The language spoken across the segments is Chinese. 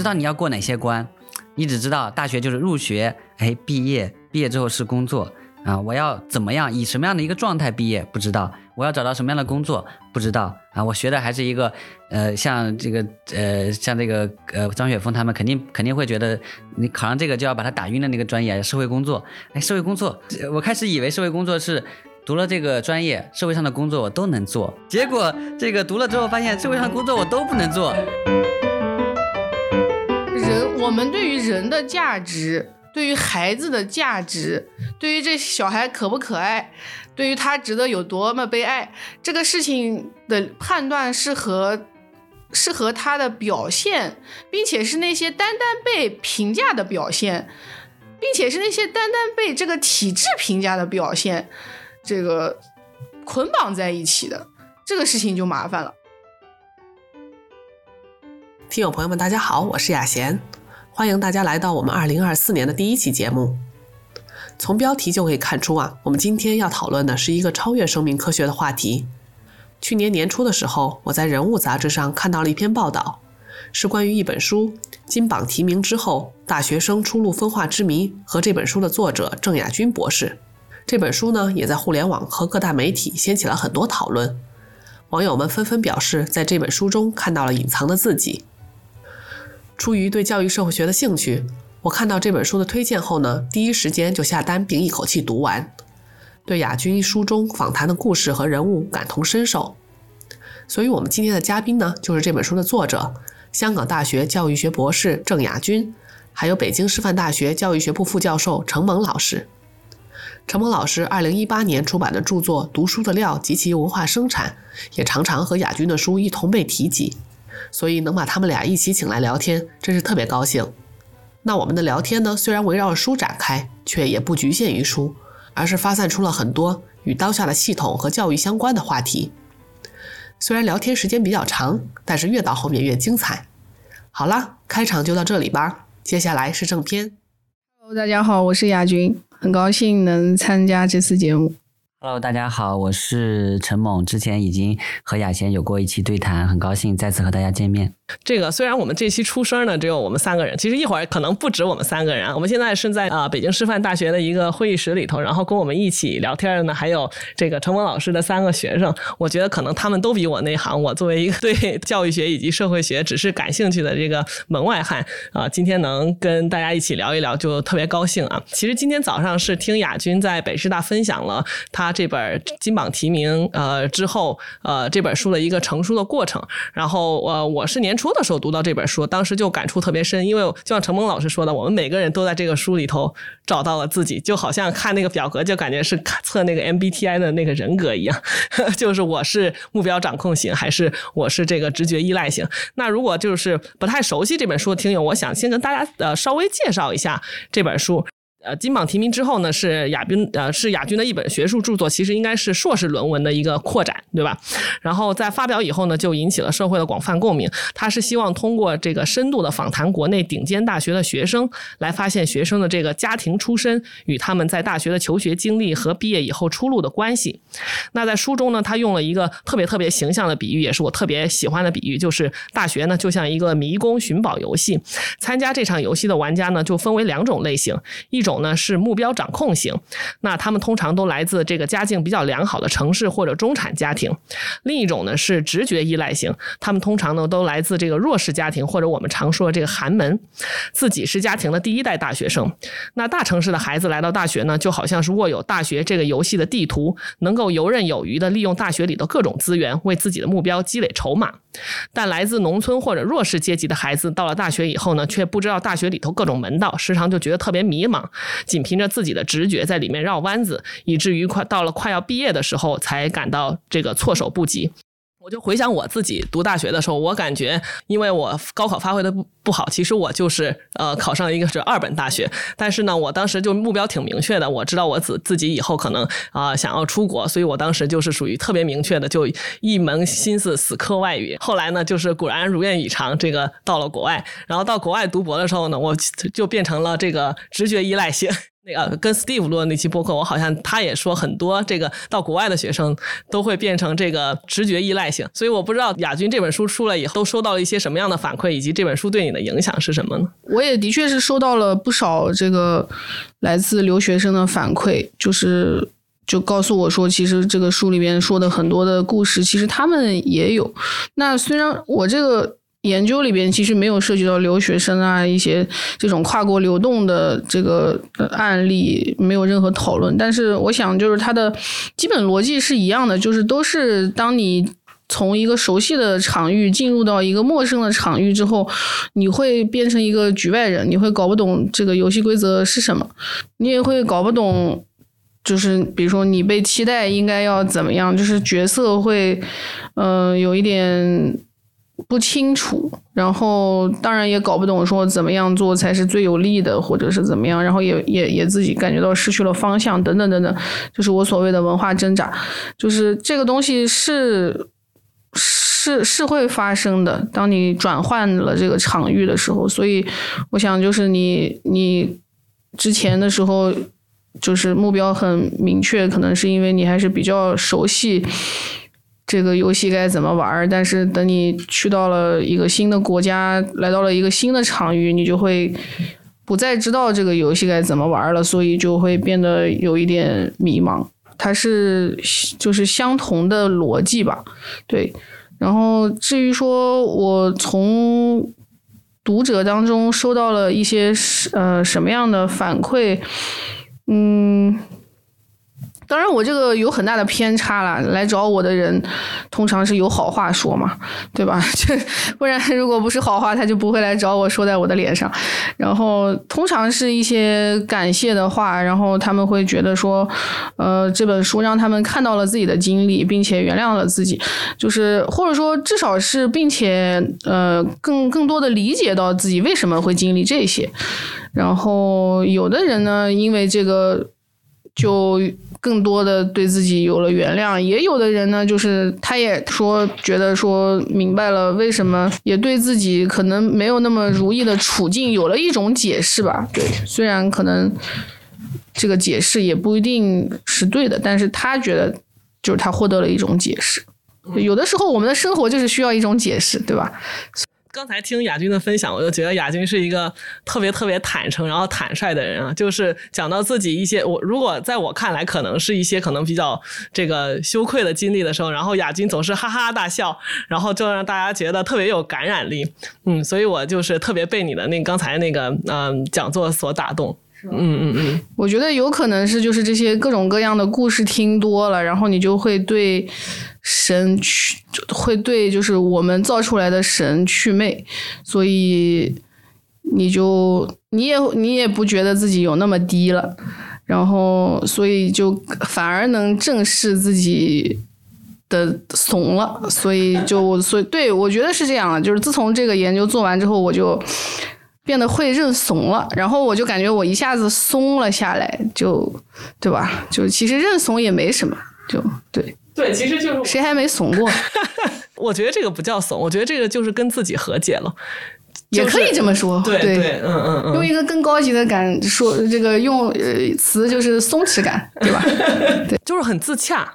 知道你要过哪些关，你只知道大学就是入学，哎，毕业，毕业之后是工作。啊，我要怎么样以什么样的一个状态毕业？不知道。我要找到什么样的工作？不知道。啊，我学的还是一个，呃，像这个，呃，像这个，呃，张雪峰他们肯定肯定会觉得，你考上这个就要把他打晕的那个专业，社会工作。哎，社会工作，我开始以为社会工作是读了这个专业，社会上的工作我都能做。结果这个读了之后发现，社会上的工作我都不能做。我们对于人的价值。对于孩子的价值，对于这小孩可不可爱，对于他值得有多么被爱，这个事情的判断是和是和他的表现，并且是那些单单被评价的表现，并且是那些单单被这个体制评价的表现，这个捆绑在一起的，这个事情就麻烦了。听友朋友们，大家好，我是雅贤。欢迎大家来到我们二零二四年的第一期节目。从标题就可以看出啊，我们今天要讨论的是一个超越生命科学的话题。去年年初的时候，我在《人物》杂志上看到了一篇报道，是关于一本书金榜题名之后，大学生出路分化之谜和这本书的作者郑亚军博士。这本书呢，也在互联网和各大媒体掀起了很多讨论，网友们纷纷表示，在这本书中看到了隐藏的自己。出于对教育社会学的兴趣，我看到这本书的推荐后呢，第一时间就下单并一口气读完。对亚军书中访谈的故事和人物感同身受，所以我们今天的嘉宾呢，就是这本书的作者，香港大学教育学博士郑亚军，还有北京师范大学教育学部副教授程蒙老师。程蒙老师二零一八年出版的著作《读书的料及其文化生产》，也常常和亚军的书一同被提及。所以能把他们俩一起请来聊天，真是特别高兴。那我们的聊天呢，虽然围绕书展开，却也不局限于书，而是发散出了很多与当下的系统和教育相关的话题。虽然聊天时间比较长，但是越到后面越精彩。好了，开场就到这里吧，接下来是正片。Hello，大家好，我是亚军，很高兴能参加这次节目。Hello，大家好，我是陈猛，之前已经和雅贤有过一期对谈，很高兴再次和大家见面。这个虽然我们这期出声呢只有我们三个人，其实一会儿可能不止我们三个人。我们现在是在啊北京师范大学的一个会议室里头，然后跟我们一起聊天的呢还有这个陈蒙老师的三个学生。我觉得可能他们都比我内行。我作为一个对 教育学以及社会学只是感兴趣的这个门外汉啊，今天能跟大家一起聊一聊，就特别高兴啊。其实今天早上是听亚军在北师大分享了他这本金榜题名呃之后呃这本书的一个成书的过程，然后呃我是年。初的时候读到这本书，当时就感触特别深，因为就像陈蒙老师说的，我们每个人都在这个书里头找到了自己，就好像看那个表格，就感觉是测那个 MBTI 的那个人格一样，就是我是目标掌控型，还是我是这个直觉依赖型。那如果就是不太熟悉这本书的听友，我想先跟大家呃稍微介绍一下这本书。呃，金榜题名之后呢，是亚军，呃，是亚军的一本学术著作，其实应该是硕士论文的一个扩展，对吧？然后在发表以后呢，就引起了社会的广泛共鸣。他是希望通过这个深度的访谈国内顶尖大学的学生，来发现学生的这个家庭出身与他们在大学的求学经历和毕业以后出路的关系。那在书中呢，他用了一个特别特别形象的比喻，也是我特别喜欢的比喻，就是大学呢就像一个迷宫寻宝游戏，参加这场游戏的玩家呢就分为两种类型，一种。种呢是目标掌控型，那他们通常都来自这个家境比较良好的城市或者中产家庭；另一种呢是直觉依赖型，他们通常呢都来自这个弱势家庭或者我们常说的这个寒门，自己是家庭的第一代大学生。那大城市的孩子来到大学呢，就好像是握有大学这个游戏的地图，能够游刃有余的利用大学里的各种资源，为自己的目标积累筹码。但来自农村或者弱势阶级的孩子到了大学以后呢，却不知道大学里头各种门道，时常就觉得特别迷茫。仅凭着自己的直觉在里面绕弯子，以至于快到了快要毕业的时候，才感到这个措手不及。我就回想我自己读大学的时候，我感觉，因为我高考发挥的不不好，其实我就是呃考上一个是二本大学，但是呢，我当时就目标挺明确的，我知道我自自己以后可能啊想要出国，所以我当时就是属于特别明确的，就一门心思死磕外语。后来呢，就是果然如愿以偿，这个到了国外，然后到国外读博的时候呢，我就变成了这个直觉依赖性。那个跟 Steve 录的那期播客，我好像他也说很多这个到国外的学生都会变成这个直觉依赖性，所以我不知道亚军这本书出来以后都收到了一些什么样的反馈，以及这本书对你的影响是什么呢？我也的确是收到了不少这个来自留学生的反馈，就是就告诉我说，其实这个书里面说的很多的故事，其实他们也有。那虽然我这个。研究里边其实没有涉及到留学生啊一些这种跨国流动的这个案例，没有任何讨论。但是我想，就是它的基本逻辑是一样的，就是都是当你从一个熟悉的场域进入到一个陌生的场域之后，你会变成一个局外人，你会搞不懂这个游戏规则是什么，你也会搞不懂，就是比如说你被期待应该要怎么样，就是角色会，嗯，有一点。不清楚，然后当然也搞不懂说怎么样做才是最有利的，或者是怎么样，然后也也也自己感觉到失去了方向，等等等等，就是我所谓的文化挣扎，就是这个东西是是是会发生的。当你转换了这个场域的时候，所以我想就是你你之前的时候就是目标很明确，可能是因为你还是比较熟悉。这个游戏该怎么玩？但是等你去到了一个新的国家，来到了一个新的场域，你就会不再知道这个游戏该怎么玩了，所以就会变得有一点迷茫。它是就是相同的逻辑吧？对。然后至于说我从读者当中收到了一些呃什么样的反馈，嗯。当然，我这个有很大的偏差了。来找我的人，通常是有好话说嘛，对吧？这不然，如果不是好话，他就不会来找我说在我的脸上。然后，通常是一些感谢的话，然后他们会觉得说，呃，这本书让他们看到了自己的经历，并且原谅了自己，就是或者说至少是，并且呃，更更多的理解到自己为什么会经历这些。然后，有的人呢，因为这个就。更多的对自己有了原谅，也有的人呢，就是他也说觉得说明白了为什么，也对自己可能没有那么如意的处境有了一种解释吧。对，虽然可能这个解释也不一定是对的，但是他觉得就是他获得了一种解释。有的时候我们的生活就是需要一种解释，对吧？刚才听亚军的分享，我就觉得亚军是一个特别特别坦诚，然后坦率的人啊。就是讲到自己一些，我如果在我看来，可能是一些可能比较这个羞愧的经历的时候，然后亚军总是哈哈大笑，然后就让大家觉得特别有感染力。嗯，所以我就是特别被你的那刚才那个嗯讲座所打动。嗯嗯嗯，我觉得有可能是就是这些各种各样的故事听多了，然后你就会对神去，会对就是我们造出来的神去魅，所以你就你也你也不觉得自己有那么低了，然后所以就反而能正视自己的怂了，所以就所以对我觉得是这样的，就是自从这个研究做完之后，我就。变得会认怂了，然后我就感觉我一下子松了下来，就对吧？就其实认怂也没什么，就对对，其实就是谁还没怂过？我觉得这个不叫怂，我觉得这个就是跟自己和解了，也可以这么说。对对，嗯嗯嗯，用一个更高级的感说，这个用呃词就是松弛感，对吧？对，就是很自洽。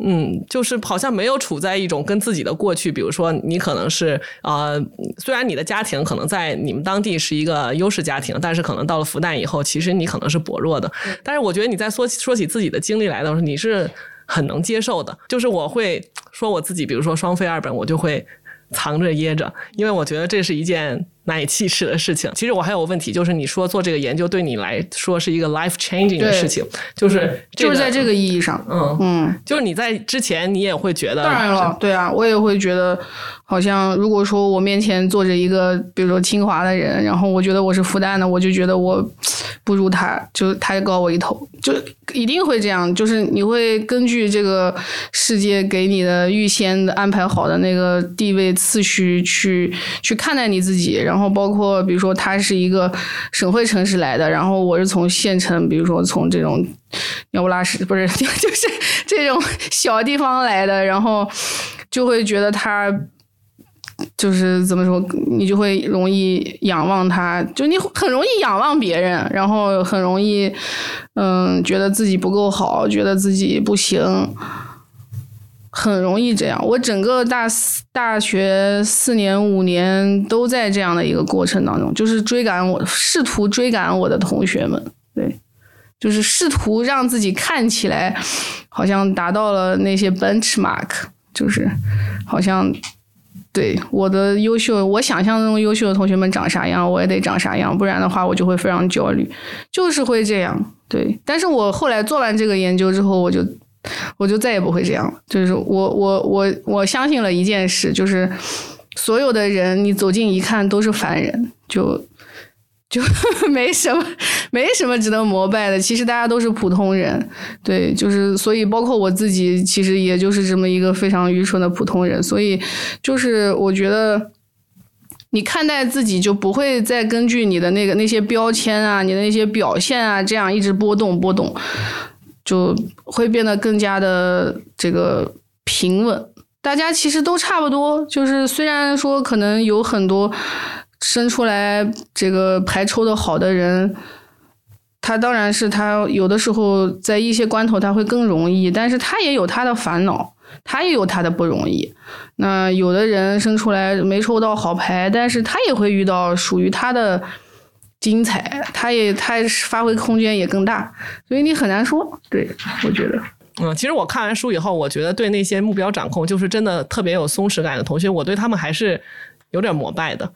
嗯，就是好像没有处在一种跟自己的过去，比如说你可能是呃，虽然你的家庭可能在你们当地是一个优势家庭，但是可能到了复旦以后，其实你可能是薄弱的。但是我觉得你在说说起自己的经历来的时候，你是很能接受的。就是我会说我自己，比如说双非二本，我就会藏着掖着，因为我觉得这是一件。难以启齿的事情。其实我还有个问题，就是你说做这个研究对你来说是一个 life changing 的事情，就是就是在这个意义上，嗯嗯，就是你在之前你也会觉得，当然了，对啊，我也会觉得，好像如果说我面前坐着一个，比如说清华的人，然后我觉得我是复旦的，我就觉得我不如他，就他高我一头，就一定会这样，就是你会根据这个世界给你的预先的安排好的那个地位次序去去看待你自己，然后。然后包括，比如说他是一个省会城市来的，然后我是从县城，比如说从这种鸟不拉屎，不是，就是这种小地方来的，然后就会觉得他就是怎么说，你就会容易仰望他，就你很容易仰望别人，然后很容易，嗯，觉得自己不够好，觉得自己不行，很容易这样。我整个大四大学四年五年都在这样的一个过程当中，就是追赶我，试图追赶我的同学们，对，就是试图让自己看起来好像达到了那些 benchmark，就是好像。对我的优秀，我想象中优秀的同学们长啥样，我也得长啥样，不然的话我就会非常焦虑，就是会这样。对，但是我后来做完这个研究之后，我就我就再也不会这样了。就是我我我我相信了一件事，就是所有的人你走近一看都是凡人，就。就 没什么，没什么值得膜拜的。其实大家都是普通人，对，就是所以，包括我自己，其实也就是这么一个非常愚蠢的普通人。所以，就是我觉得，你看待自己就不会再根据你的那个那些标签啊，你的那些表现啊，这样一直波动波动，就会变得更加的这个平稳。大家其实都差不多，就是虽然说可能有很多。生出来这个排抽的好的人，他当然是他有的时候在一些关头他会更容易，但是他也有他的烦恼，他也有他的不容易。那有的人生出来没抽到好牌，但是他也会遇到属于他的精彩，他也他发挥空间也更大，所以你很难说。对我觉得，嗯，其实我看完书以后，我觉得对那些目标掌控就是真的特别有松弛感的同学，我对他们还是有点膜拜的。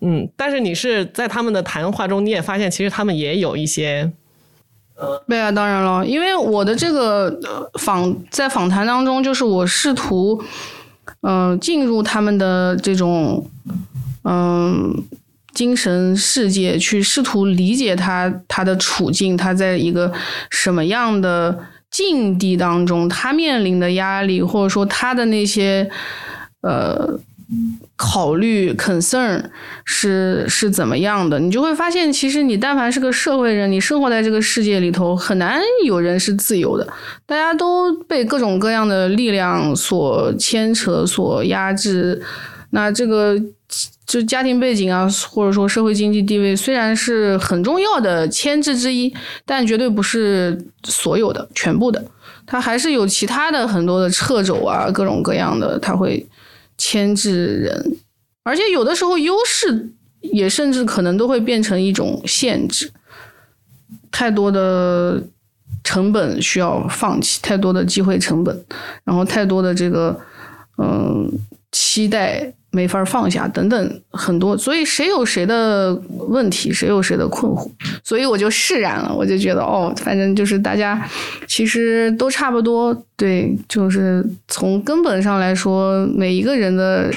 嗯，但是你是在他们的谈话中，你也发现其实他们也有一些，呃，对啊，当然了，因为我的这个访在访谈当中，就是我试图，嗯，进入他们的这种，嗯，精神世界，去试图理解他他的处境，他在一个什么样的境地当中，他面临的压力，或者说他的那些，呃。考虑 concern 是是怎么样的，你就会发现，其实你但凡是个社会人，你生活在这个世界里头，很难有人是自由的。大家都被各种各样的力量所牵扯、所压制。那这个就家庭背景啊，或者说社会经济地位，虽然是很重要的牵制之一，但绝对不是所有的、全部的。它还是有其他的很多的掣肘啊，各种各样的，它会。牵制人，而且有的时候优势也甚至可能都会变成一种限制。太多的成本需要放弃，太多的机会成本，然后太多的这个嗯期待。没法放下，等等很多，所以谁有谁的问题，谁有谁的困惑，所以我就释然了，我就觉得哦，反正就是大家其实都差不多，对，就是从根本上来说，每一个人的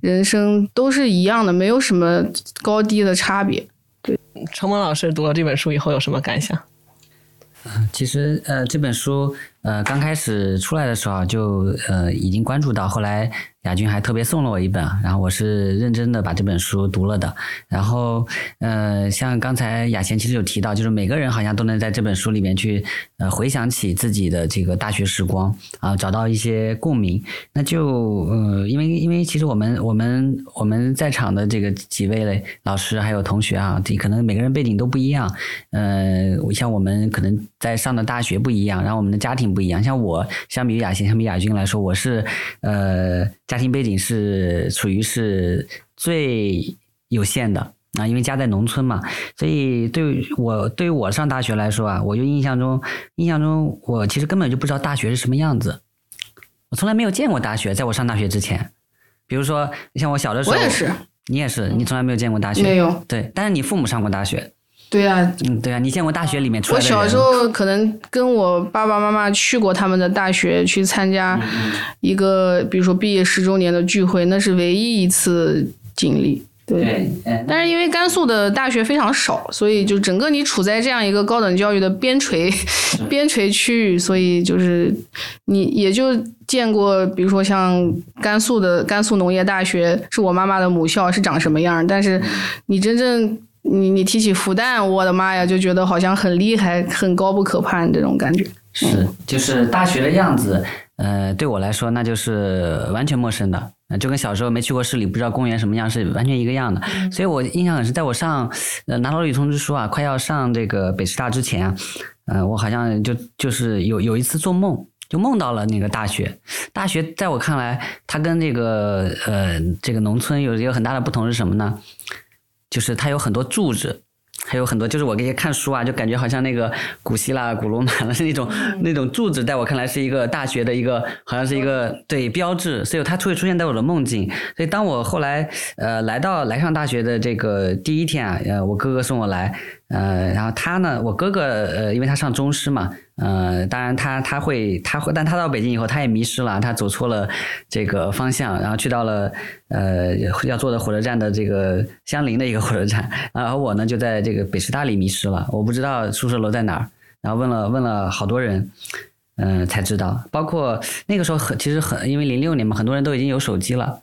人生都是一样的，没有什么高低的差别。对，程萌老师读了这本书以后有什么感想？其实呃，这本书呃刚开始出来的时候就呃已经关注到，后来。亚军还特别送了我一本，然后我是认真的把这本书读了的。然后，呃，像刚才雅贤其实有提到，就是每个人好像都能在这本书里面去，呃，回想起自己的这个大学时光啊，找到一些共鸣。那就，呃，因为因为其实我们我们我们在场的这个几位嘞老师还有同学啊，这可能每个人背景都不一样。呃，像我们可能在上的大学不一样，然后我们的家庭不一样。像我相比于雅贤，相比亚军来说，我是，呃。庭背景是处于是最有限的啊，因为家在农村嘛，所以对我对于我上大学来说啊，我就印象中印象中我其实根本就不知道大学是什么样子，我从来没有见过大学，在我上大学之前，比如说像我小的时候，我也是，你也是，你从来没有见过大学，没有，对，但是你父母上过大学。对呀，嗯，对呀，你见过大学里面出来的我小时候可能跟我爸爸妈妈去过他们的大学，去参加一个，比如说毕业十周年的聚会，那是唯一一次经历。对，但是因为甘肃的大学非常少，所以就整个你处在这样一个高等教育的边陲 边陲区域，所以就是你也就见过，比如说像甘肃的甘肃农业大学，是我妈妈的母校，是长什么样，但是你真正。你你提起复旦，我的妈呀，就觉得好像很厉害、很高不可攀这种感觉。是，就是大学的样子，呃，对我来说那就是完全陌生的呃就跟小时候没去过市里，不知道公园什么样是完全一个样的。所以我印象很深，在我上呃拿到录取通知书啊，快要上这个北师大之前啊，呃，我好像就就是有有一次做梦。就梦到了那个大学，大学在我看来，它跟这个呃这个农村有一个很大的不同是什么呢？就是它有很多柱子，还有很多就是我给你看书啊，就感觉好像那个古希腊、古罗马的那种那种柱子，在我看来是一个大学的一个好像是一个对标志，所以它会出现在我的梦境。所以当我后来呃来到来上大学的这个第一天啊，呃我哥哥送我来，呃然后他呢，我哥哥呃因为他上中师嘛。呃，当然他他会他会，但他到北京以后他也迷失了，他走错了这个方向，然后去到了呃要坐的火车站的这个相邻的一个火车站，然后我呢就在这个北师大里迷失了，我不知道宿舍楼在哪儿，然后问了问了好多人，嗯才知道，包括那个时候很其实很因为零六年嘛，很多人都已经有手机了。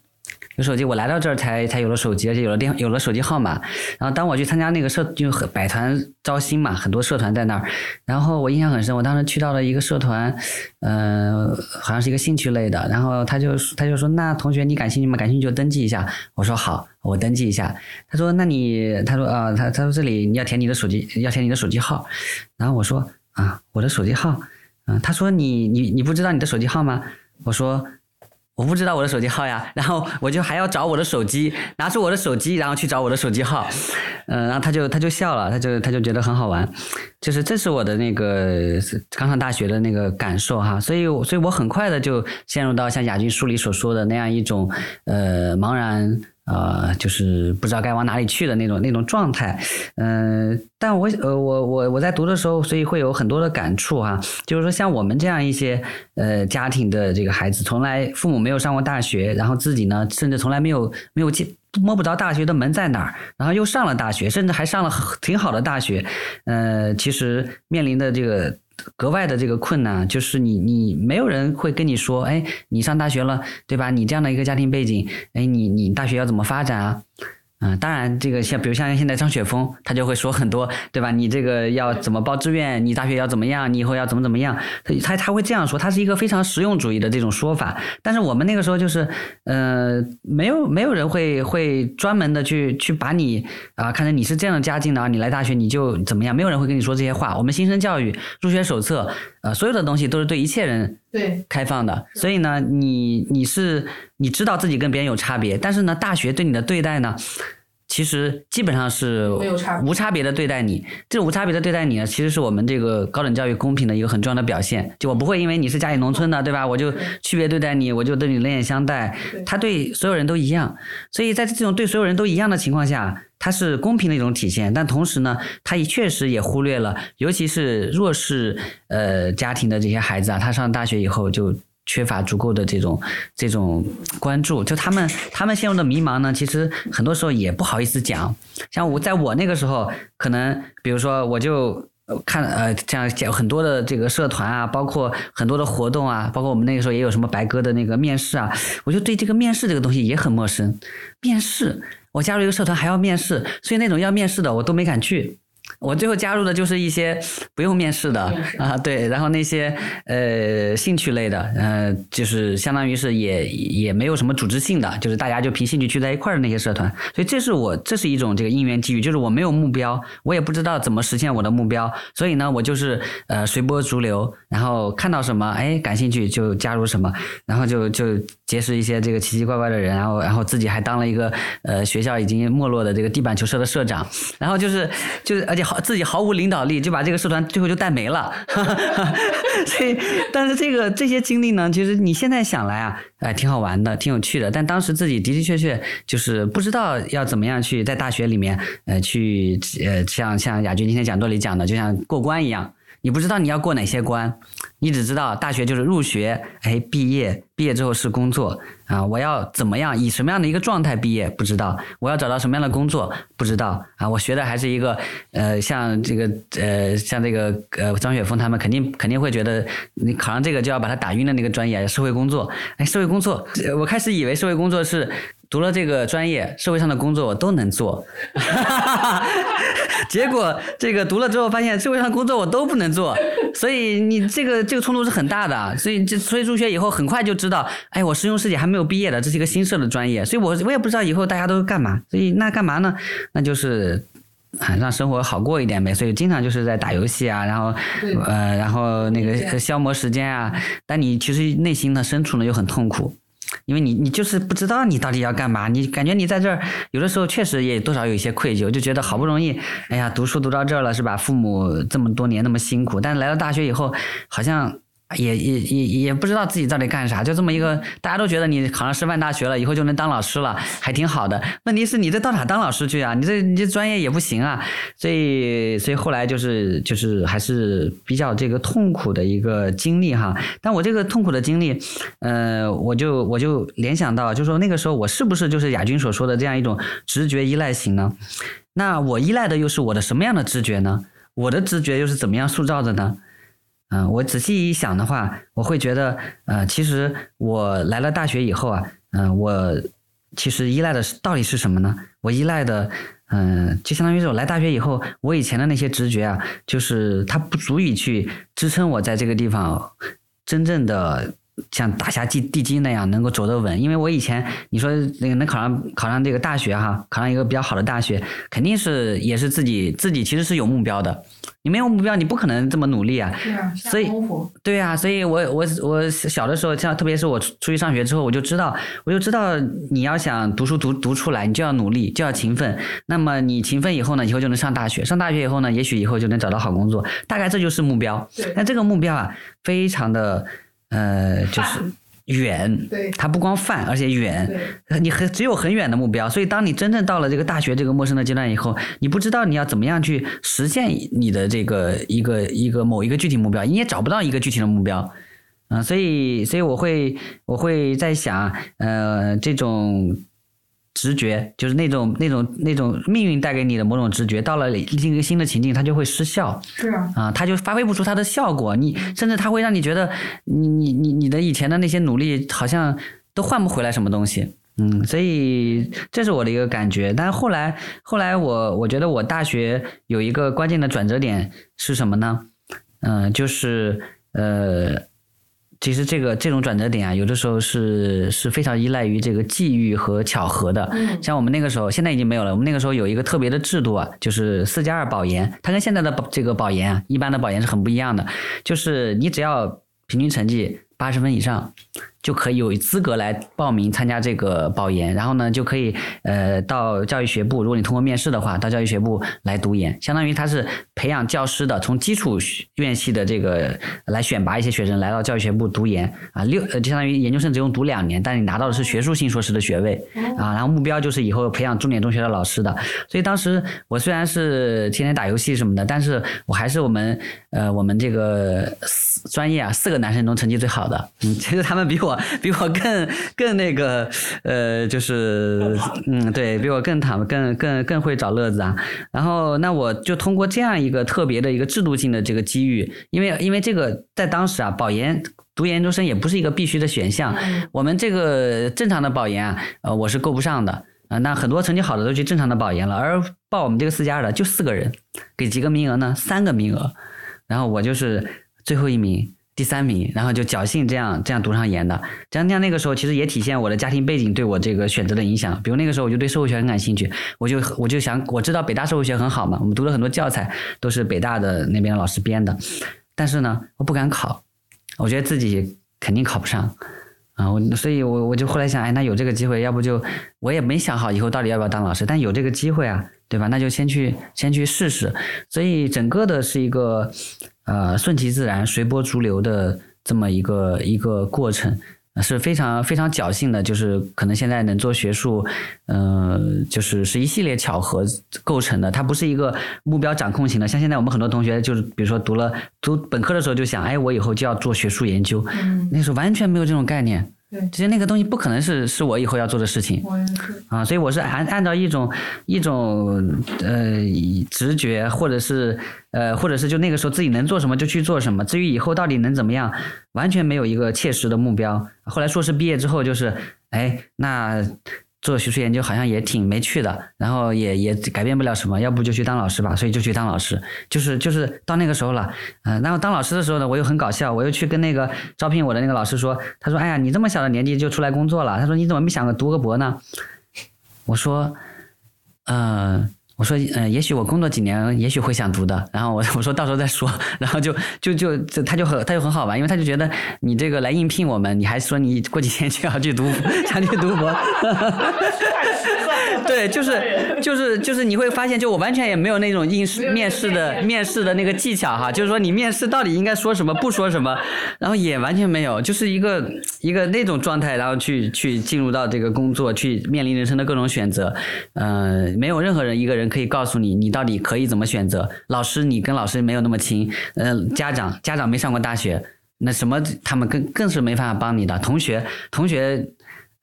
有手机，我来到这儿才才有了手机，而且有了电有了手机号码。然后当我去参加那个社，就百团招新嘛，很多社团在那儿。然后我印象很深，我当时去到了一个社团，嗯，好像是一个兴趣类的。然后他就他就说：“那同学你感兴趣吗？感兴趣就登记一下。”我说：“好，我登记一下。”他说：“那你他说啊，他他说这里你要填你的手机，要填你的手机号。”然后我说：“啊，我的手机号。”嗯，他说：“你你你不知道你的手机号吗？”我说。我不知道我的手机号呀，然后我就还要找我的手机，拿出我的手机，然后去找我的手机号，嗯，然后他就他就笑了，他就他就觉得很好玩，就是这是我的那个刚上大学的那个感受哈，所以所以我很快的就陷入到像亚军书里所说的那样一种呃茫然。呃，就是不知道该往哪里去的那种那种状态，嗯，但我呃我我我在读的时候，所以会有很多的感触哈，就是说像我们这样一些呃家庭的这个孩子，从来父母没有上过大学，然后自己呢，甚至从来没有没有进摸不着大学的门在哪儿，然后又上了大学，甚至还上了挺好的大学，呃，其实面临的这个。格外的这个困难，就是你你没有人会跟你说，哎，你上大学了，对吧？你这样的一个家庭背景，哎，你你大学要怎么发展啊？嗯，当然，这个像比如像现在张雪峰，他就会说很多，对吧？你这个要怎么报志愿？你大学要怎么样？你以后要怎么怎么样？他他他会这样说，他是一个非常实用主义的这种说法。但是我们那个时候就是，呃，没有没有人会会专门的去去把你啊看成你是这样的家境的，你来大学你就怎么样？没有人会跟你说这些话。我们新生教育入学手册，呃，所有的东西都是对一切人对开放的。所以呢，你你是你知道自己跟别人有差别，但是呢，大学对你的对待呢？其实基本上是无差别的对待你，这种无差别的对待你呢，其实是我们这个高等教育公平的一个很重要的表现。就我不会因为你是家里农村的，对吧？我就区别对待你，我就对你冷眼相待。他对所有人都一样，所以在这种对所有人都一样的情况下，它是公平的一种体现。但同时呢，他也确实也忽略了，尤其是弱势呃家庭的这些孩子啊，他上大学以后就。缺乏足够的这种这种关注，就他们他们陷入的迷茫呢，其实很多时候也不好意思讲。像我在我那个时候，可能比如说我就看呃这样讲很多的这个社团啊，包括很多的活动啊，包括我们那个时候也有什么白鸽的那个面试啊，我就对这个面试这个东西也很陌生。面试，我加入一个社团还要面试，所以那种要面试的我都没敢去。我最后加入的就是一些不用面试的啊，对，然后那些呃兴趣类的，呃，就是相当于是也也没有什么组织性的，就是大家就凭兴趣聚在一块儿的那些社团，所以这是我这是一种这个因缘际遇，就是我没有目标，我也不知道怎么实现我的目标，所以呢，我就是呃随波逐流，然后看到什么哎感兴趣就加入什么，然后就就结识一些这个奇奇怪怪的人，然后然后自己还当了一个呃学校已经没落的这个地板球社的社长，然后就是就是而且好。自己毫无领导力，就把这个社团最后就带没了。所以，但是这个这些经历呢，其实你现在想来啊，哎，挺好玩的，挺有趣的。但当时自己的的确确就是不知道要怎么样去在大学里面，呃，去呃，像像亚军今天讲座里讲的，就像过关一样。你不知道你要过哪些关，你只知道大学就是入学，哎，毕业，毕业之后是工作啊。我要怎么样，以什么样的一个状态毕业，不知道。我要找到什么样的工作，不知道啊。我学的还是一个，呃，像这个，呃，像这个，呃，张雪峰他们肯定肯定会觉得，你考上这个就要把他打晕的那个专业，社会工作。哎，社会工作，我开始以为社会工作是。读了这个专业，社会上的工作我都能做。结果这个读了之后，发现社会上工作我都不能做，所以你这个这个冲突是很大的。所以这所以入学以后很快就知道，哎，我师兄师姐还没有毕业的，这是一个新设的专业，所以我我也不知道以后大家都干嘛。所以那干嘛呢？那就是。啊，让生活好过一点呗，所以经常就是在打游戏啊，然后，呃，然后那个消磨时间啊。但你其实内心的深处呢又很痛苦，因为你你就是不知道你到底要干嘛，你感觉你在这儿有的时候确实也多少有一些愧疚，就觉得好不容易，哎呀，读书读到这儿了是吧？父母这么多年那么辛苦，但来到大学以后，好像。也也也也不知道自己到底干啥，就这么一个，大家都觉得你考上师范大学了，以后就能当老师了，还挺好的。问题是你这到哪当老师去啊？你这你这专业也不行啊。所以所以后来就是就是还是比较这个痛苦的一个经历哈。但我这个痛苦的经历，呃，我就我就联想到，就说那个时候我是不是就是亚军所说的这样一种直觉依赖型呢？那我依赖的又是我的什么样的直觉呢？我的直觉又是怎么样塑造的呢？嗯，我仔细一想的话，我会觉得，呃，其实我来了大学以后啊，嗯，我其实依赖的是到底是什么呢？我依赖的，嗯，就相当于是我来大学以后，我以前的那些直觉啊，就是它不足以去支撑我在这个地方真正的。像打下地地基那样能够走得稳，因为我以前你说那个能考上考上这个大学哈，考上一个比较好的大学，肯定是也是自己自己其实是有目标的。你没有目标，你不可能这么努力啊。所以对啊，所以我我我小的时候，像特别是我出去上学之后，我就知道，我就知道你要想读书读读出来，你就要努力，就要勤奋。那么你勤奋以后呢，以后就能上大学，上大学以后呢，也许以后就能找到好工作。大概这就是目标。那这个目标啊，非常的。呃，就是远，对，它不光泛，而且远，你很只有很远的目标，所以当你真正到了这个大学这个陌生的阶段以后，你不知道你要怎么样去实现你的这个一个一个某一个具体目标，你也找不到一个具体的目标，嗯，所以所以我会我会在想，呃，这种。直觉就是那种那种那种命运带给你的某种直觉，到了另一个新的情境，它就会失效。是啊，啊，它就发挥不出它的效果。你甚至它会让你觉得，你你你你的以前的那些努力好像都换不回来什么东西。嗯，所以这是我的一个感觉。但是后来后来我我觉得我大学有一个关键的转折点是什么呢？嗯，就是呃。其实这个这种转折点啊，有的时候是是非常依赖于这个际遇和巧合的。像我们那个时候，现在已经没有了。我们那个时候有一个特别的制度啊，就是四加二保研，它跟现在的这个保研啊，一般的保研是很不一样的。就是你只要平均成绩八十分以上。就可以有资格来报名参加这个保研，然后呢，就可以呃到教育学部，如果你通过面试的话，到教育学部来读研，相当于它是培养教师的，从基础院系的这个来选拔一些学生来到教育学部读研啊，六呃就相当于研究生只用读两年，但你拿到的是学术性硕士的学位啊，然后目标就是以后培养重点中学的老师的，所以当时我虽然是天天打游戏什么的，但是我还是我们呃我们这个专业啊四个男生中成绩最好的，嗯，其实他们比我。比我更更那个，呃，就是嗯，对比我更坦更更更会找乐子啊。然后那我就通过这样一个特别的一个制度性的这个机遇，因为因为这个在当时啊，保研读研究生也不是一个必须的选项。我们这个正常的保研啊，呃，我是够不上的啊。那很多成绩好的都去正常的保研了，而报我们这个四加二的就四个人，给几个名额呢？三个名额，然后我就是最后一名。第三名，然后就侥幸这样这样读上研的。这样这样那个时候其实也体现我的家庭背景对我这个选择的影响。比如那个时候我就对社会学很感兴趣，我就我就想我知道北大社会学很好嘛，我们读了很多教材都是北大的那边的老师编的。但是呢，我不敢考，我觉得自己肯定考不上啊。我所以，我我就后来想，哎，那有这个机会，要不就我也没想好以后到底要不要当老师，但有这个机会啊，对吧？那就先去先去试试。所以整个的是一个。呃，顺其自然、随波逐流的这么一个一个过程，是非常非常侥幸的。就是可能现在能做学术，嗯，就是是一系列巧合构成的。它不是一个目标掌控型的。像现在我们很多同学，就是比如说读了读本科的时候就想，哎，我以后就要做学术研究。嗯，那时候完全没有这种概念。其实那个东西不可能是是我以后要做的事情，啊，所以我是按按照一种一种呃直觉，或者是呃或者是就那个时候自己能做什么就去做什么，至于以后到底能怎么样，完全没有一个切实的目标。后来硕士毕业之后就是，哎，那做学术研究好像也挺没趣的，然后也也改变不了什么，要不就去当老师吧，所以就去当老师，就是就是到那个时候了，嗯、然后当老师的时候呢，我又很搞笑，我又去跟那个招聘我的那个老师说，他说，哎呀，你这么小的年纪就出来工作了，他说你怎么没想个读个博呢？我说，嗯。我说，呃，也许我工作几年，也许会想读的。然后我我说到时候再说。然后就就就就他就很他就很好玩，因为他就觉得你这个来应聘我们，你还说你过几天就要去读 想去读博。对，就是就是就是你会发现，就我完全也没有那种应试面试的面试的那个技巧哈，就是说你面试到底应该说什么，不说什么，然后也完全没有，就是一个一个那种状态，然后去去进入到这个工作，去面临人生的各种选择，呃，没有任何人一个人可以告诉你你到底可以怎么选择。老师你跟老师没有那么亲，嗯、家长家长没上过大学，那什么他们更更是没办法帮你的。同学同学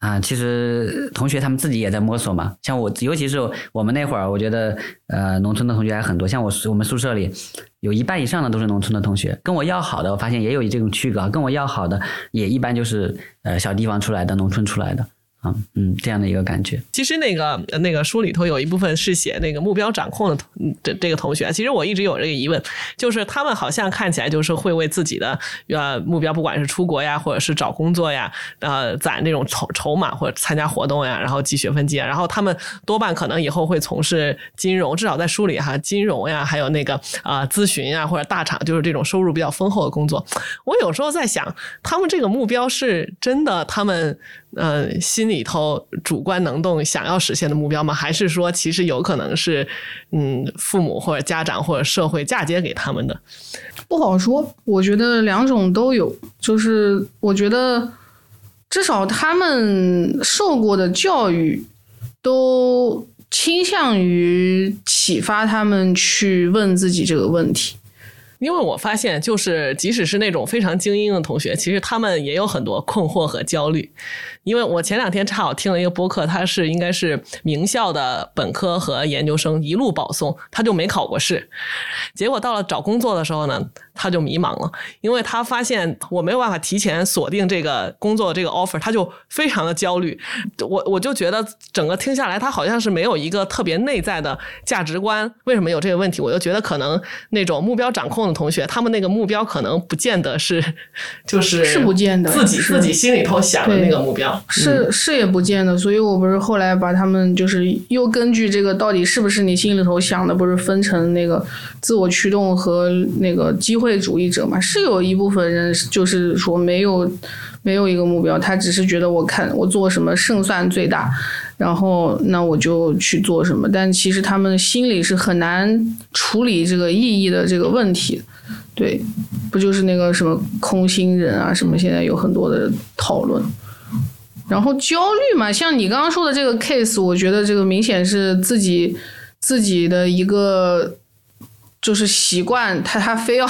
啊，其实同学他们自己也在摸索嘛。像我，尤其是我们那会儿，我觉得呃，农村的同学还很多。像我我们宿舍里有一半以上的都是农村的同学，跟我要好的，我发现也有这种区隔。跟我要好的也一般就是呃小地方出来的，农村出来的啊，嗯，这样的一个感觉。其实那个那个书里头有一部分是写那个目标掌控的这这个同学，其实我一直有这个疑问，就是他们好像看起来就是会为自己的呃目标，不管是出国呀，或者是找工作呀，呃攒那种筹筹码或者参加活动呀，然后积学分积，然后他们多半可能以后会从事金融，至少在书里哈，金融呀，还有那个啊、咨询呀或者大厂，就是这种收入比较丰厚的工作。我有时候在想，他们这个目标是真的他们呃心里头主观能动想要实现的目标吗？还是说其实有可能是嗯父母或者家长或者社会嫁接给他们的？不好说，我觉得两种都有。就是我觉得，至少他们受过的教育都倾向于启发他们去问自己这个问题。因为我发现，就是即使是那种非常精英的同学，其实他们也有很多困惑和焦虑。因为我前两天恰好听了一个播客，他是应该是名校的本科和研究生一路保送，他就没考过试。结果到了找工作的时候呢，他就迷茫了，因为他发现我没有办法提前锁定这个工作这个 offer，他就非常的焦虑。我我就觉得整个听下来，他好像是没有一个特别内在的价值观。为什么有这个问题？我就觉得可能那种目标掌控的同学，他们那个目标可能不见得是，就是是不见得自己自己心里头想的那个目标。是是也不见得，所以我不是后来把他们就是又根据这个到底是不是你心里头想的，不是分成那个自我驱动和那个机会主义者嘛？是有一部分人就是说没有没有一个目标，他只是觉得我看我做什么胜算最大，然后那我就去做什么，但其实他们心里是很难处理这个意义的这个问题。对，不就是那个什么空心人啊，什么现在有很多的讨论。然后焦虑嘛，像你刚刚说的这个 case，我觉得这个明显是自己自己的一个就是习惯，他他非要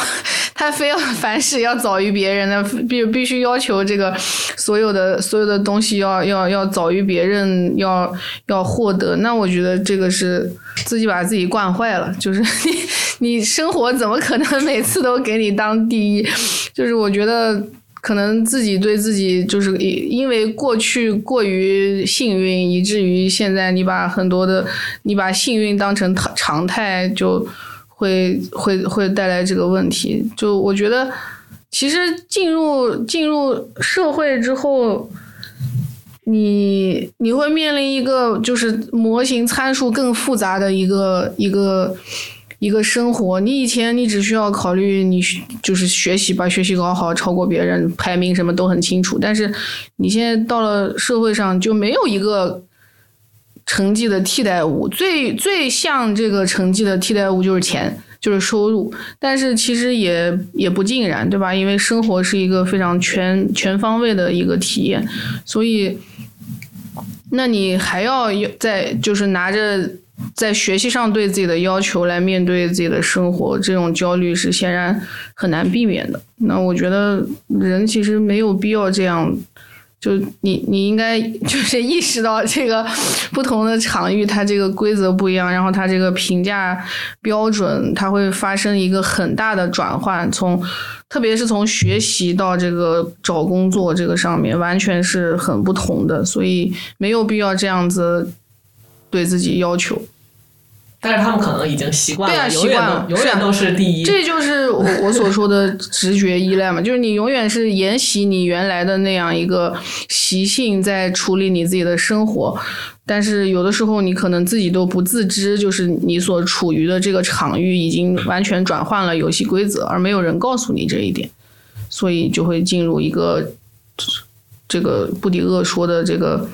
他非要凡事要早于别人的，必必须要求这个所有的所有的东西要要要早于别人，要要获得。那我觉得这个是自己把自己惯坏了，就是 你你生活怎么可能 每次都给你当第一？就是我觉得。可能自己对自己就是因因为过去过于幸运，以至于现在你把很多的你把幸运当成常常态，就会会会带来这个问题。就我觉得，其实进入进入社会之后，你你会面临一个就是模型参数更复杂的一个一个。一个生活，你以前你只需要考虑你就是学习，把学习搞好，超过别人，排名什么都很清楚。但是你现在到了社会上，就没有一个成绩的替代物。最最像这个成绩的替代物就是钱，就是收入。但是其实也也不尽然，对吧？因为生活是一个非常全全方位的一个体验，所以，那你还要在就是拿着。在学习上对自己的要求来面对自己的生活，这种焦虑是显然很难避免的。那我觉得人其实没有必要这样就你你应该就是意识到这个不同的场域它这个规则不一样，然后它这个评价标准它会发生一个很大的转换，从特别是从学习到这个找工作这个上面，完全是很不同的，所以没有必要这样子对自己要求。但是他们可能已经习惯了，对啊永远习惯了是啊都永远都是第一。这就是我我所说的直觉依赖嘛，就是你永远是沿袭你原来的那样一个习性在处理你自己的生活，但是有的时候你可能自己都不自知，就是你所处于的这个场域已经完全转换了游戏规则，而没有人告诉你这一点，所以就会进入一个这个布迪厄说的这个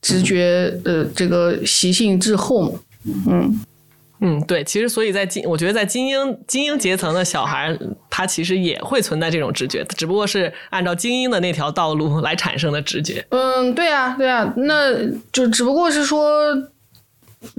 直觉呃这个习性滞后嘛，嗯。嗯，对，其实所以在精，我觉得在精英精英阶层的小孩，他其实也会存在这种直觉，只不过是按照精英的那条道路来产生的直觉。嗯，对啊，对啊，那就只不过是说，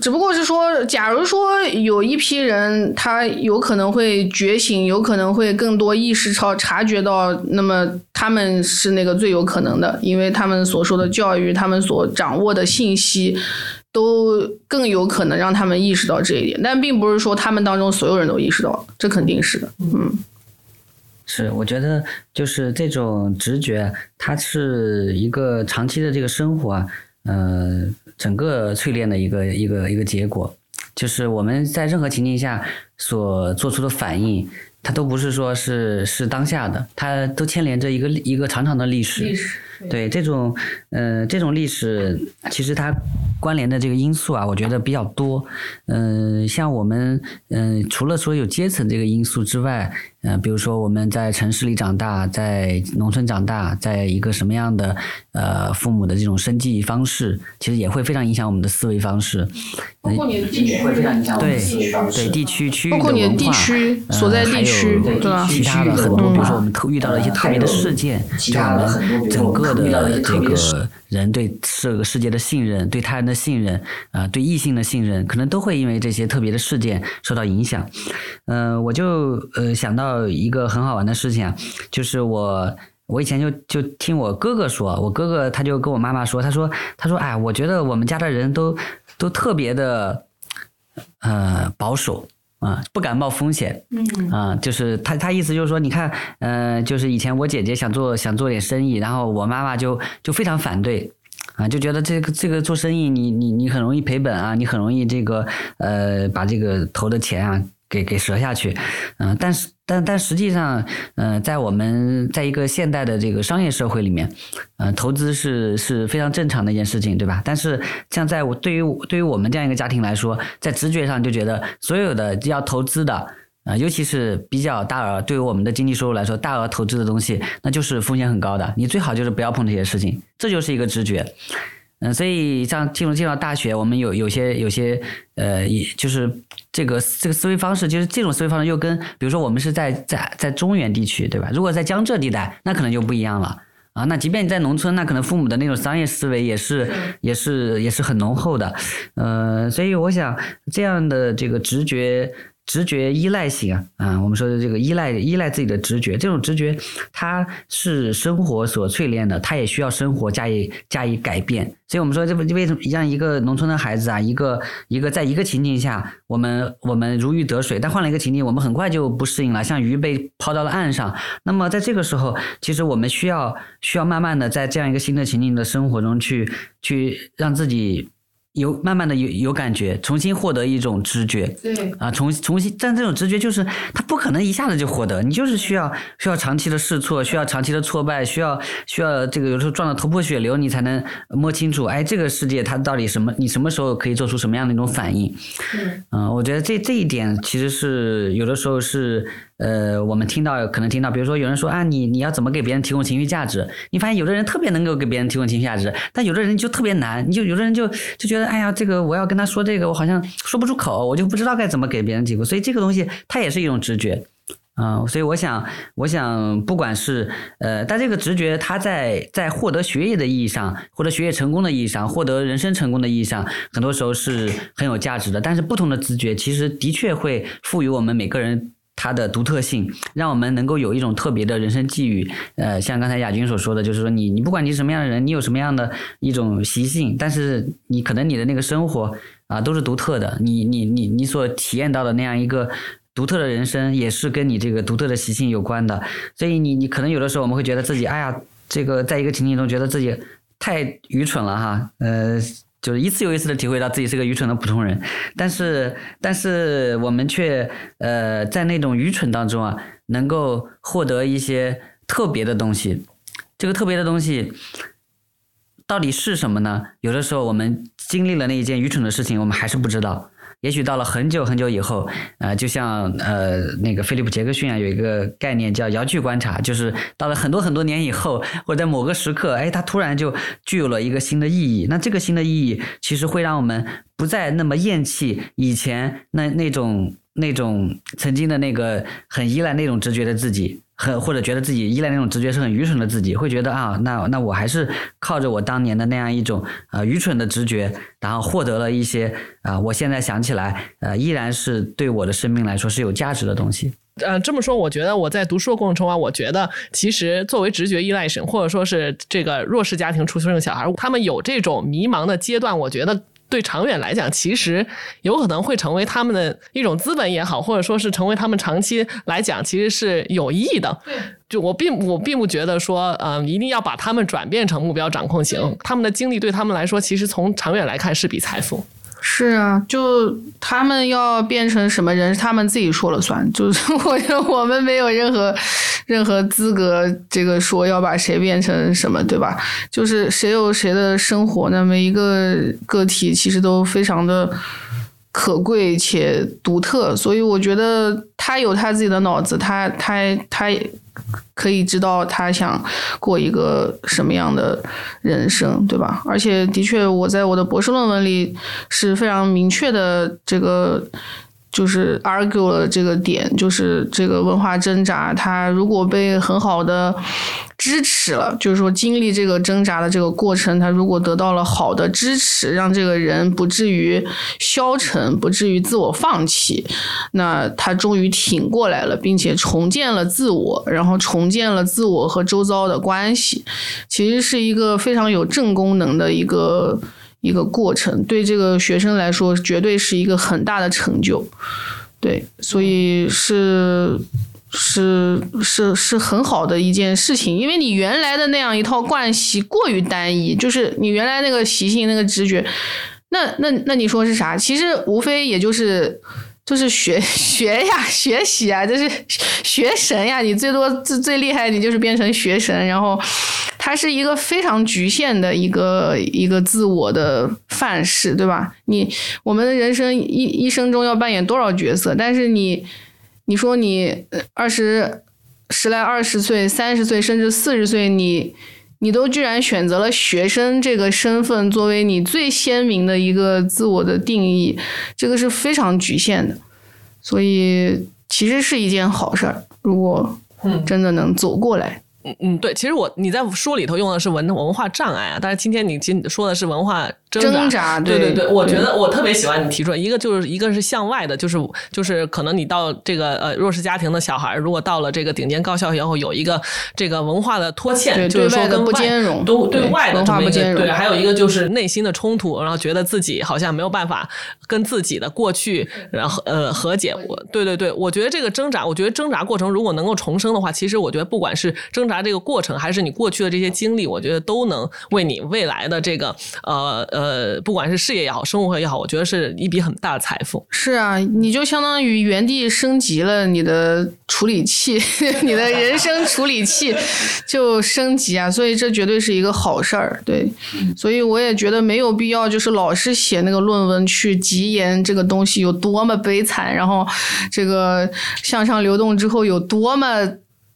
只不过是说，假如说有一批人他有可能会觉醒，有可能会更多意识超察觉到，那么他们是那个最有可能的，因为他们所受的教育，他们所掌握的信息。都更有可能让他们意识到这一点，但并不是说他们当中所有人都意识到了，这肯定是的。嗯，是，我觉得就是这种直觉，它是一个长期的这个生活啊，呃，整个淬炼的一个一个一个结果，就是我们在任何情境下所做出的反应，它都不是说是是当下的，它都牵连着一个一个长长的历史。史对这种，呃，这种历史其实它关联的这个因素啊，我觉得比较多。嗯、像我们，嗯、除了说有阶层这个因素之外，嗯、比如说我们在城市里长大，在农村长大，在一个什么样的呃父母的这种生计方式，其实也会非常影响我们的思维方式。包括你的地区，对对地区区域包括你的文化地区呃所在地还有区对吧其他的很多，嗯比如说我们特遇到了一些特别的事件，其对我他的很多们比如我们整个的这个人对这个世界的信任，对他人的信任，啊、对异性的信任，可能都会因为这些特别的事件受到影响。嗯、我就呃想到一个很好玩的事情啊，就是我。我以前就就听我哥哥说，我哥哥他就跟我妈妈说，他说他说哎，我觉得我们家的人都都特别的呃保守啊、不敢冒风险。嗯啊、就是他他意思就是说，你看，呃，就是以前我姐姐想做想做点生意，然后我妈妈就就非常反对。啊，就觉得这个这个做生意你，你你很容易赔本啊，你很容易这个呃把这个投的钱啊给给折下去，嗯、但是但但实际上，呃，在我们在一个现代的这个商业社会里面，呃，投资是是非常正常的一件事情，对吧？但是像在我对于对于我们这样一个家庭来说，在直觉上就觉得所有的要投资的。啊、尤其是比较大额，对于我们的经济收入来说，大额投资的东西，那就是风险很高的。你最好就是不要碰这些事情，这就是一个直觉。嗯、所以像进入进到大学，我们有有些有些呃，也就是这个这个思维方式，就是这种思维方式又跟比如说我们是在在在中原地区，对吧？如果在江浙地带，那可能就不一样了。啊，那即便你在农村，那可能父母的那种商业思维也是也是也是很浓厚的，呃，所以我想这样的这个直觉直觉依赖型啊，啊，我们说的这个依赖依赖自己的直觉，这种直觉它是生活所淬炼的，它也需要生活加以加以改变。所以我们说，这为为什么让一个农村的孩子啊，一个一个在一个情境下，我们我们如鱼得水，但换了一个情境，我们很快就不适应了，像鱼被抛到了岸上。那么在这个时候，其实我们需要需要慢慢的在这样一个新的情境的生活中去去让自己有慢慢的有有感觉，重新获得一种知觉。对，啊，重重新，但这种直觉就是他不可能一下子就获得，你就是需要需要长期的试错，需要长期的挫败，需要需要这个有时候撞得头破血流，你才能摸清楚，哎，这个世界它到底什么，你什么时候可以做出什么样的一种反应？嗯、我觉得这这一点其实是有的时候是呃，我们听到可能听到，比如说有人说啊，你你要怎么给别人提供情绪价值？你发现有的人特别能够给别人提供情绪价值，但有的人就特别难，你就有的人就就觉得，哎呀，这个我要跟他说这个，我好像说不出口，我就不知道该怎么给别人提供，所以这个东西它也是一种直觉。啊、所以我想，我想，不管是呃，但这个直觉，它在在获得学业的意义上，获得学业成功的意义上，获得人生成功的意义上，很多时候是很有价值的。但是不同的直觉，其实的确会赋予我们每个人它的独特性，让我们能够有一种特别的人生际遇。呃，像刚才亚军所说的，就是说你你不管你是什么样的人，你有什么样的一种习性，但是你可能你的那个生活啊都是独特的，你你你你所体验到的那样一个。独特的人生也是跟你这个独特的习性有关的，所以你你可能有的时候我们会觉得自己，哎呀，这个在一个情境中觉得自己太愚蠢了哈，呃，就是一次又一次的体会到自己是个愚蠢的普通人，但是但是我们却呃在那种愚蠢当中啊，能够获得一些特别的东西，这个特别的东西到底是什么呢？有的时候我们经历了那一件愚蠢的事情，我们还是不知道。也许到了很久很久以后，呃，就像呃那个菲利普杰克逊啊，有一个概念叫遥距观察，就是到了很多很多年以后，或者在某个时刻，哎，它突然就具有了一个新的意义。那这个新的意义，其实会让我们不再那么厌弃以前那那种那种曾经的那个很依赖那种直觉的自己。很或者觉得自己依赖那种直觉是很愚蠢的自己，会觉得啊，那那我还是靠着我当年的那样一种呃愚蠢的直觉，然后获得了一些啊，我现在想起来呃依然是对我的生命来说是有价值的东西。呃，这么说，我觉得我在读书的过程中啊，我觉得其实作为直觉依赖型或者说是这个弱势家庭出生的小孩，他们有这种迷茫的阶段，我觉得。对长远来讲，其实有可能会成为他们的一种资本也好，或者说是成为他们长期来讲，其实是有意义的。对，就我并我并不觉得说，嗯，一定要把他们转变成目标掌控型，他们的经历对他们来说，其实从长远来看是笔财富。是啊，就他们要变成什么人，他们自己说了算。就是 我我们没有任何任何资格，这个说要把谁变成什么，对吧？就是谁有谁的生活，那么一个个体其实都非常的可贵且独特。所以我觉得他有他自己的脑子，他他他。可以知道他想过一个什么样的人生，对吧？而且的确，我在我的博士论文里是非常明确的这个。就是 argue 了这个点，就是这个文化挣扎，它如果被很好的支持了，就是说经历这个挣扎的这个过程，他如果得到了好的支持，让这个人不至于消沉，不至于自我放弃，那他终于挺过来了，并且重建了自我，然后重建了自我和周遭的关系，其实是一个非常有正功能的一个。一个过程，对这个学生来说，绝对是一个很大的成就，对，所以是是是是很好的一件事情，因为你原来的那样一套惯习过于单一，就是你原来那个习性、那个直觉，那那那你说是啥？其实无非也就是。就是学 学呀，学习啊，就是学神呀。你最多最最厉害，你就是变成学神。然后，它是一个非常局限的一个一个自我的范式，对吧？你我们的人生一一生中要扮演多少角色？但是你你说你二十十来二十岁、三十岁甚至四十岁，你你都居然选择了学生这个身份作为你最鲜明的一个自我的定义，这个是非常局限的，所以其实是一件好事儿。如果真的能走过来。嗯嗯，对，其实我你在书里头用的是文文化障碍啊，但是今天你今说的是文化挣扎，对对对，我觉得我特别喜欢你提出来，一个就是一个是向外的，就是就是可能你到这个呃弱势家庭的小孩，如果到了这个顶尖高校以后，有一个这个文化的拖欠，就是说跟不兼容，都对外的文化不兼容，对，还有一个就是内心的冲突，然后觉得自己好像没有办法跟自己的过去然后呃和解，我对对对，我觉得这个挣扎，我觉得挣扎过程如果能够重生的话，其实我觉得不管是挣扎这个过程，还是你过去的这些经历，我觉得都能为你未来的这个呃呃，不管是事业也好，生活也好，我觉得是一笔很大的财富。是啊，你就相当于原地升级了你的处理器，你的人生处理器就升级啊，所以这绝对是一个好事儿。对，所以我也觉得没有必要就是老是写那个论文去极言这个东西有多么悲惨，然后这个向上流动之后有多么。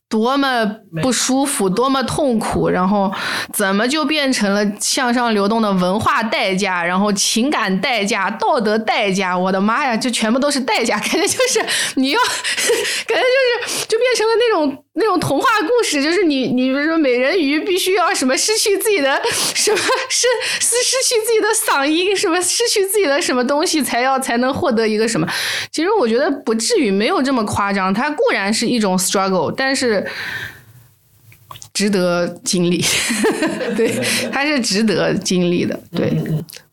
多么不舒服，多么痛苦，然后怎么就变成了向上流动的文化代价，然后情感代价、道德代价？我的妈呀，这全部都是代价，感觉就是你要，感觉就是就变成了那种那种童话故事，就是你你比如说美人鱼必须要什么失去自己的什么失失失去自己的嗓音，什么失去自己的什么东西才要才能获得一个什么？其实我觉得不至于没有这么夸张，它固然是一种 struggle，但是。值得经历，对，他是值得经历的，对。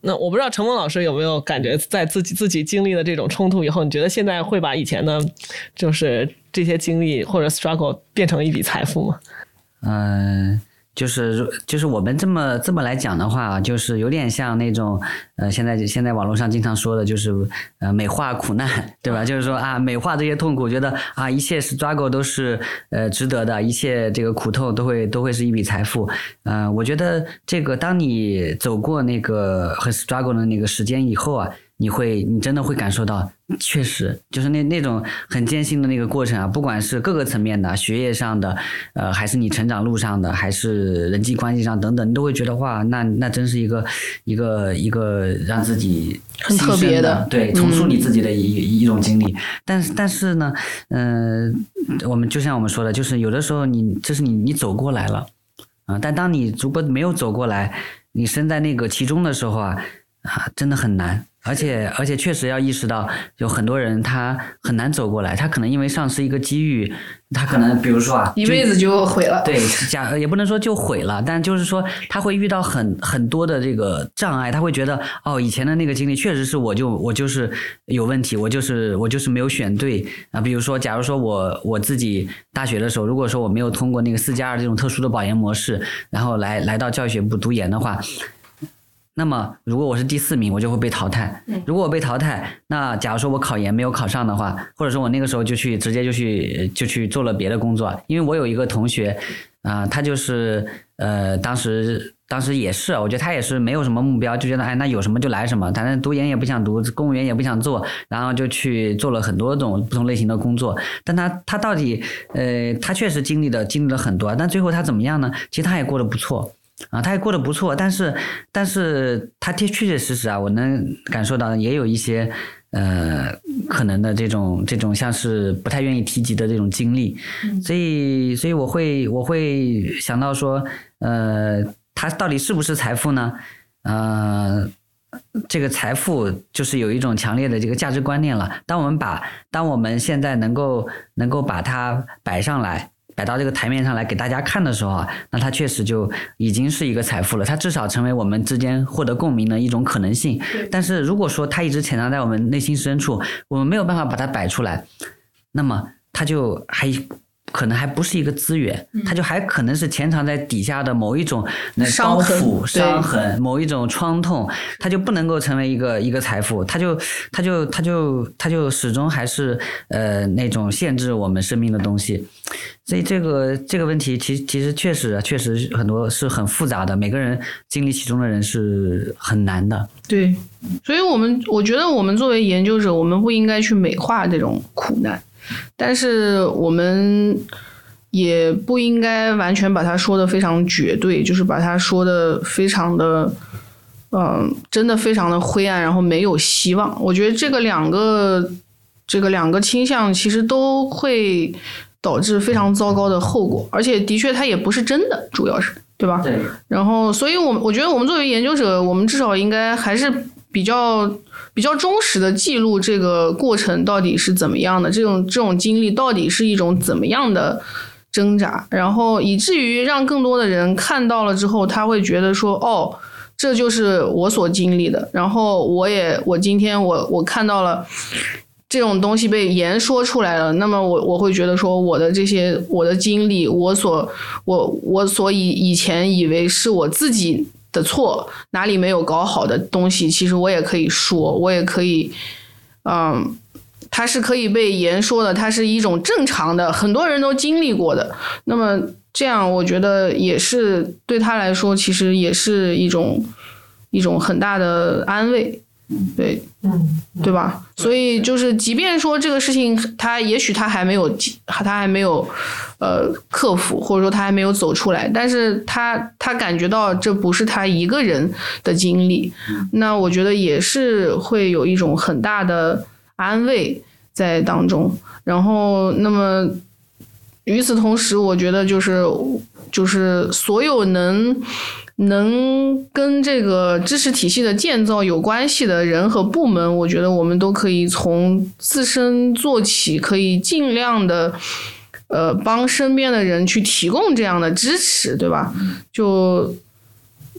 那我不知道陈梦老师有没有感觉，在自己自己经历了这种冲突以后，你觉得现在会把以前的，就是这些经历或者 struggle 变成一笔财富吗？嗯。就是就是我们这么这么来讲的话，就是有点像那种呃，现在现在网络上经常说的，就是呃美化苦难，对吧？就是说啊，美化这些痛苦，觉得啊一切 struggle 都是呃值得的，一切这个苦痛都会都会是一笔财富。嗯，我觉得这个当你走过那个很 struggle 的那个时间以后啊。你会，你真的会感受到，确实就是那那种很艰辛的那个过程啊，不管是各个层面的，学业上的，呃，还是你成长路上的，还是人际关系上等等，你都会觉得哇，那那真是一个一个一个让自己很特别的，对，重塑你自己的一一种经历。但是但是呢，嗯，我们就像我们说的，就是有的时候你这是你你走过来了，啊，但当你如果没有走过来，你身在那个其中的时候啊，啊，真的很难。而且而且确实要意识到，有很多人他很难走过来，他可能因为丧失一个机遇，他可能比如说啊，一辈子就毁了。对，假也不能说就毁了，但就是说他会遇到很很多的这个障碍，他会觉得哦，以前的那个经历确实是我就我就是有问题，我就是我就是没有选对啊。比如说，假如说我我自己大学的时候，如果说我没有通过那个四加二这种特殊的保研模式，然后来来到教育学部读研的话。那么，如果我是第四名，我就会被淘汰。如果我被淘汰，那假如说我考研没有考上的话，或者说我那个时候就去直接就去就去做了别的工作。因为我有一个同学，啊，他就是呃，当时当时也是，我觉得他也是没有什么目标，就觉得哎，那有什么就来什么，反正读研也不想读，公务员也不想做，然后就去做了很多种不同类型的工作。但他他到底呃，他确实经历的经历了很多，但最后他怎么样呢？其实他也过得不错。啊，他也过得不错，但是，但是他确确确实实啊，我能感受到也有一些呃可能的这种这种像是不太愿意提及的这种经历，所以，所以我会我会想到说，呃，他到底是不是财富呢？呃，这个财富就是有一种强烈的这个价值观念了。当我们把当我们现在能够能够把它摆上来。摆到这个台面上来给大家看的时候啊，那它确实就已经是一个财富了。它至少成为我们之间获得共鸣的一种可能性。但是如果说它一直潜藏在我们内心深处，我们没有办法把它摆出来，那么它就还。可能还不是一个资源，它就还可能是潜藏在底下的某一种包袱、伤痕、某一种创痛，它就不能够成为一个一个财富，它就它就它就它就始终还是呃那种限制我们生命的东西。所以这个这个问题，其实其实确实确实很多是很复杂的，每个人经历其中的人是很难的。对，所以我们我觉得我们作为研究者，我们不应该去美化这种苦难。但是我们也不应该完全把它说的非常绝对，就是把它说的非常的，嗯，真的非常的灰暗，然后没有希望。我觉得这个两个这个两个倾向其实都会导致非常糟糕的后果，而且的确它也不是真的，主要是对吧？对。然后，所以，我我觉得我们作为研究者，我们至少应该还是比较。比较忠实的记录这个过程到底是怎么样的，这种这种经历到底是一种怎么样的挣扎，然后以至于让更多的人看到了之后，他会觉得说，哦，这就是我所经历的，然后我也我今天我我看到了这种东西被言说出来了，那么我我会觉得说，我的这些我的经历，我所我我所以以前以为是我自己。的错哪里没有搞好的东西，其实我也可以说，我也可以，嗯，它是可以被言说的，它是一种正常的，很多人都经历过的。那么这样，我觉得也是对他来说，其实也是一种一种很大的安慰。对，嗯，对吧？所以就是，即便说这个事情，他也许他还没有，他还没有，呃，克服，或者说他还没有走出来，但是他他感觉到这不是他一个人的经历，那我觉得也是会有一种很大的安慰在当中。然后，那么与此同时，我觉得就是就是所有能能跟这个知识体系的建造有关系的人和部门，我觉得我们都可以从自身做起，可以尽量的呃帮身边的人去提供这样的支持，对吧？就。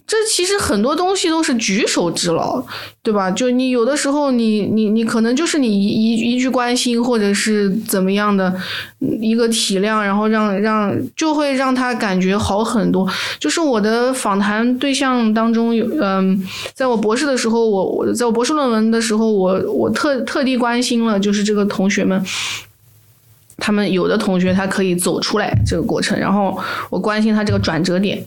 这其实很多东西都是举手之劳，对吧？就你有的时候，你你你可能就是你一一句关心，或者是怎么样的一个体谅，然后让让就会让他感觉好很多。就是我的访谈对象当中有，嗯，在我博士的时候，我我在我博士论文的时候，我我特特地关心了，就是这个同学们，他们有的同学他可以走出来这个过程，然后我关心他这个转折点。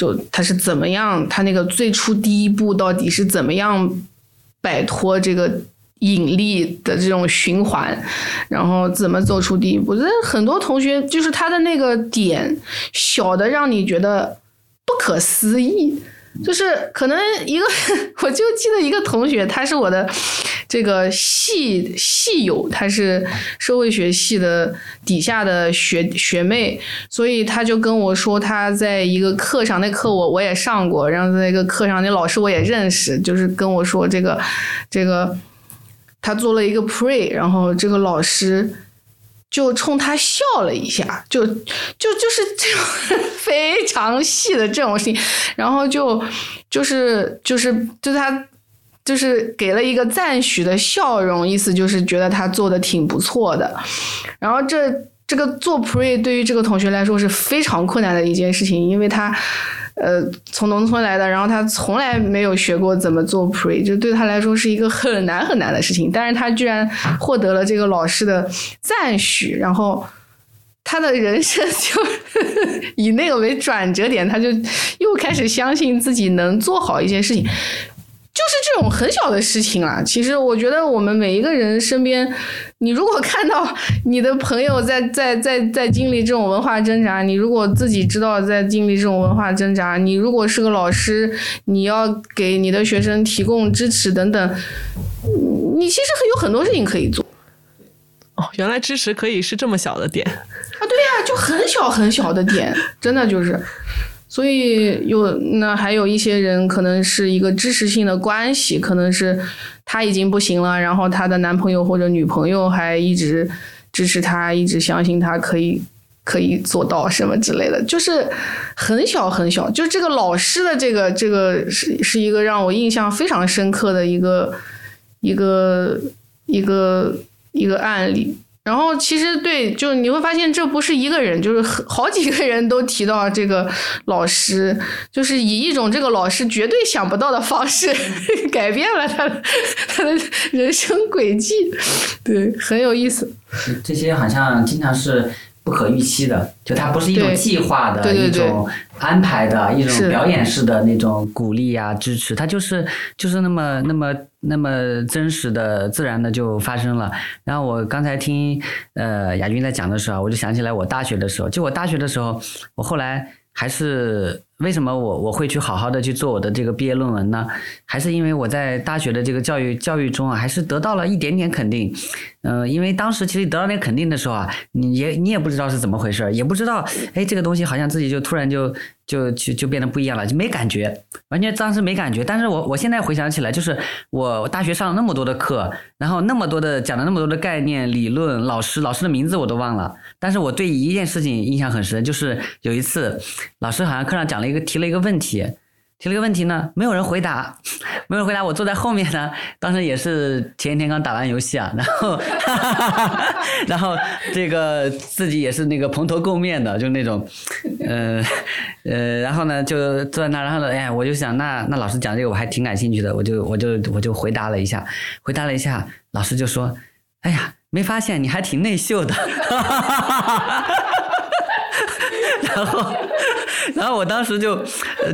就他是怎么样？他那个最初第一步到底是怎么样摆脱这个引力的这种循环，然后怎么走出第一步？我觉得很多同学就是他的那个点小的让你觉得不可思议。就是可能一个，我就记得一个同学，他是我的这个系系友，他是社会学系的底下的学学妹，所以他就跟我说，他在一个课上，那课我我也上过，然后在一个课上，那老师我也认识，就是跟我说这个这个，他做了一个 pre，然后这个老师。就冲他笑了一下，就就就是这种 非常细的这种事情，然后就就是就是就他就是给了一个赞许的笑容，意思就是觉得他做的挺不错的，然后这这个做 pre 对于这个同学来说是非常困难的一件事情，因为他。呃，从农村来的，然后他从来没有学过怎么做 pre，就对他来说是一个很难很难的事情。但是他居然获得了这个老师的赞许，然后他的人生就 以那个为转折点，他就又开始相信自己能做好一些事情。就是这种很小的事情啊，其实我觉得我们每一个人身边，你如果看到你的朋友在在在在经历这种文化挣扎，你如果自己知道在经历这种文化挣扎，你如果是个老师，你要给你的学生提供支持等等，你其实有很多事情可以做。哦，原来支持可以是这么小的点啊！对呀，就很小很小的点，真的就是。所以有那还有一些人可能是一个支持性的关系，可能是她已经不行了，然后她的男朋友或者女朋友还一直支持她，一直相信她可以可以做到什么之类的，就是很小很小。就这个老师的这个这个是是一个让我印象非常深刻的一个一个一个一个案例。然后其实对，就你会发现这不是一个人，就是好几个人都提到这个老师，就是以一种这个老师绝对想不到的方式改变了他他的人生轨迹，对，很有意思。这些好像经常是。不可预期的，就它不是一种计划的一种安排的一种表演式的那种鼓励呀支持，它就是就是那么那么那么真实的自然的就发生了。然后我刚才听呃亚军在讲的时候，我就想起来我大学的时候，就我大学的时候，我后来还是。为什么我我会去好好的去做我的这个毕业论文呢？还是因为我在大学的这个教育教育中啊，还是得到了一点点肯定。嗯，因为当时其实得到那个肯定的时候啊，你也你也不知道是怎么回事，也不知道，哎，这个东西好像自己就突然就就就就变得不一样了，就没感觉，完全当时没感觉。但是我我现在回想起来，就是我大学上了那么多的课，然后那么多的讲了那么多的概念理论，老师老师的名字我都忘了，但是我对一件事情印象很深，就是有一次老师好像课上讲了。一个提了一个问题，提了个问题呢，没有人回答，没有人回答。我坐在后面呢，当时也是前一天刚打完游戏啊，然后，然后这个自己也是那个蓬头垢面的，就那种，呃呃，然后呢就坐在那，然后呢，哎，我就想，那那老师讲这个我还挺感兴趣的，我就我就我就回答了一下，回答了一下，老师就说，哎呀，没发现你还挺内秀的，然后。然后我当时就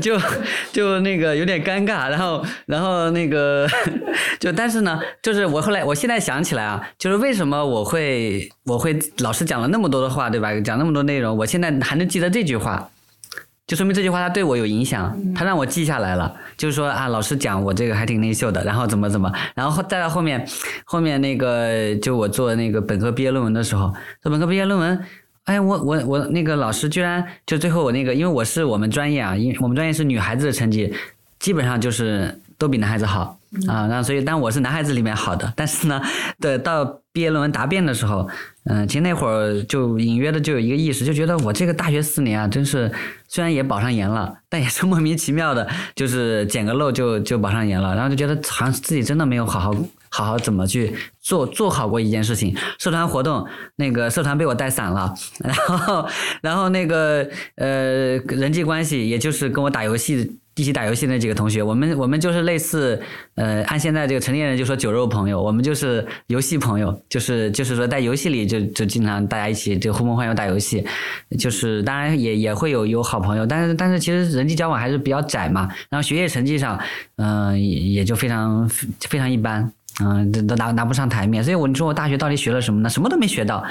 就就那个有点尴尬，然后然后那个 就但是呢，就是我后来我现在想起来啊，就是为什么我会我会老师讲了那么多的话，对吧？讲那么多内容，我现在还能记得这句话，就说明这句话他对我有影响，他让我记下来了。就是说啊，老师讲我这个还挺内秀的，然后怎么怎么，然后再到后面后面那个就我做那个本科毕业论文的时候，做本科毕业论文。哎，我我我那个老师居然就最后我那个，因为我是我们专业啊，因我们专业是女孩子的成绩，基本上就是都比男孩子好啊，那所以但我是男孩子里面好的，但是呢，对到毕业论文答辩的时候，嗯、其实那会儿就隐约的就有一个意识，就觉得我这个大学四年啊，真是虽然也保上研了，但也是莫名其妙的，就是捡个漏就就保上研了，然后就觉得好像自己真的没有好好好好怎么去做做好过一件事情。社团活动那个社团被我带散了，然后然后那个呃人际关系，也就是跟我打游戏。一起打游戏那几个同学，我们我们就是类似，呃，按现在这个成年人就说酒肉朋友，我们就是游戏朋友，就是就是说在游戏里就就经常大家一起就呼朋唤友打游戏，就是当然也也会有有好朋友，但是但是其实人际交往还是比较窄嘛，然后学业成绩上，嗯、也也就非常非常一般。嗯，都都拿拿不上台面，所以我你说我大学到底学了什么呢？什么都没学到，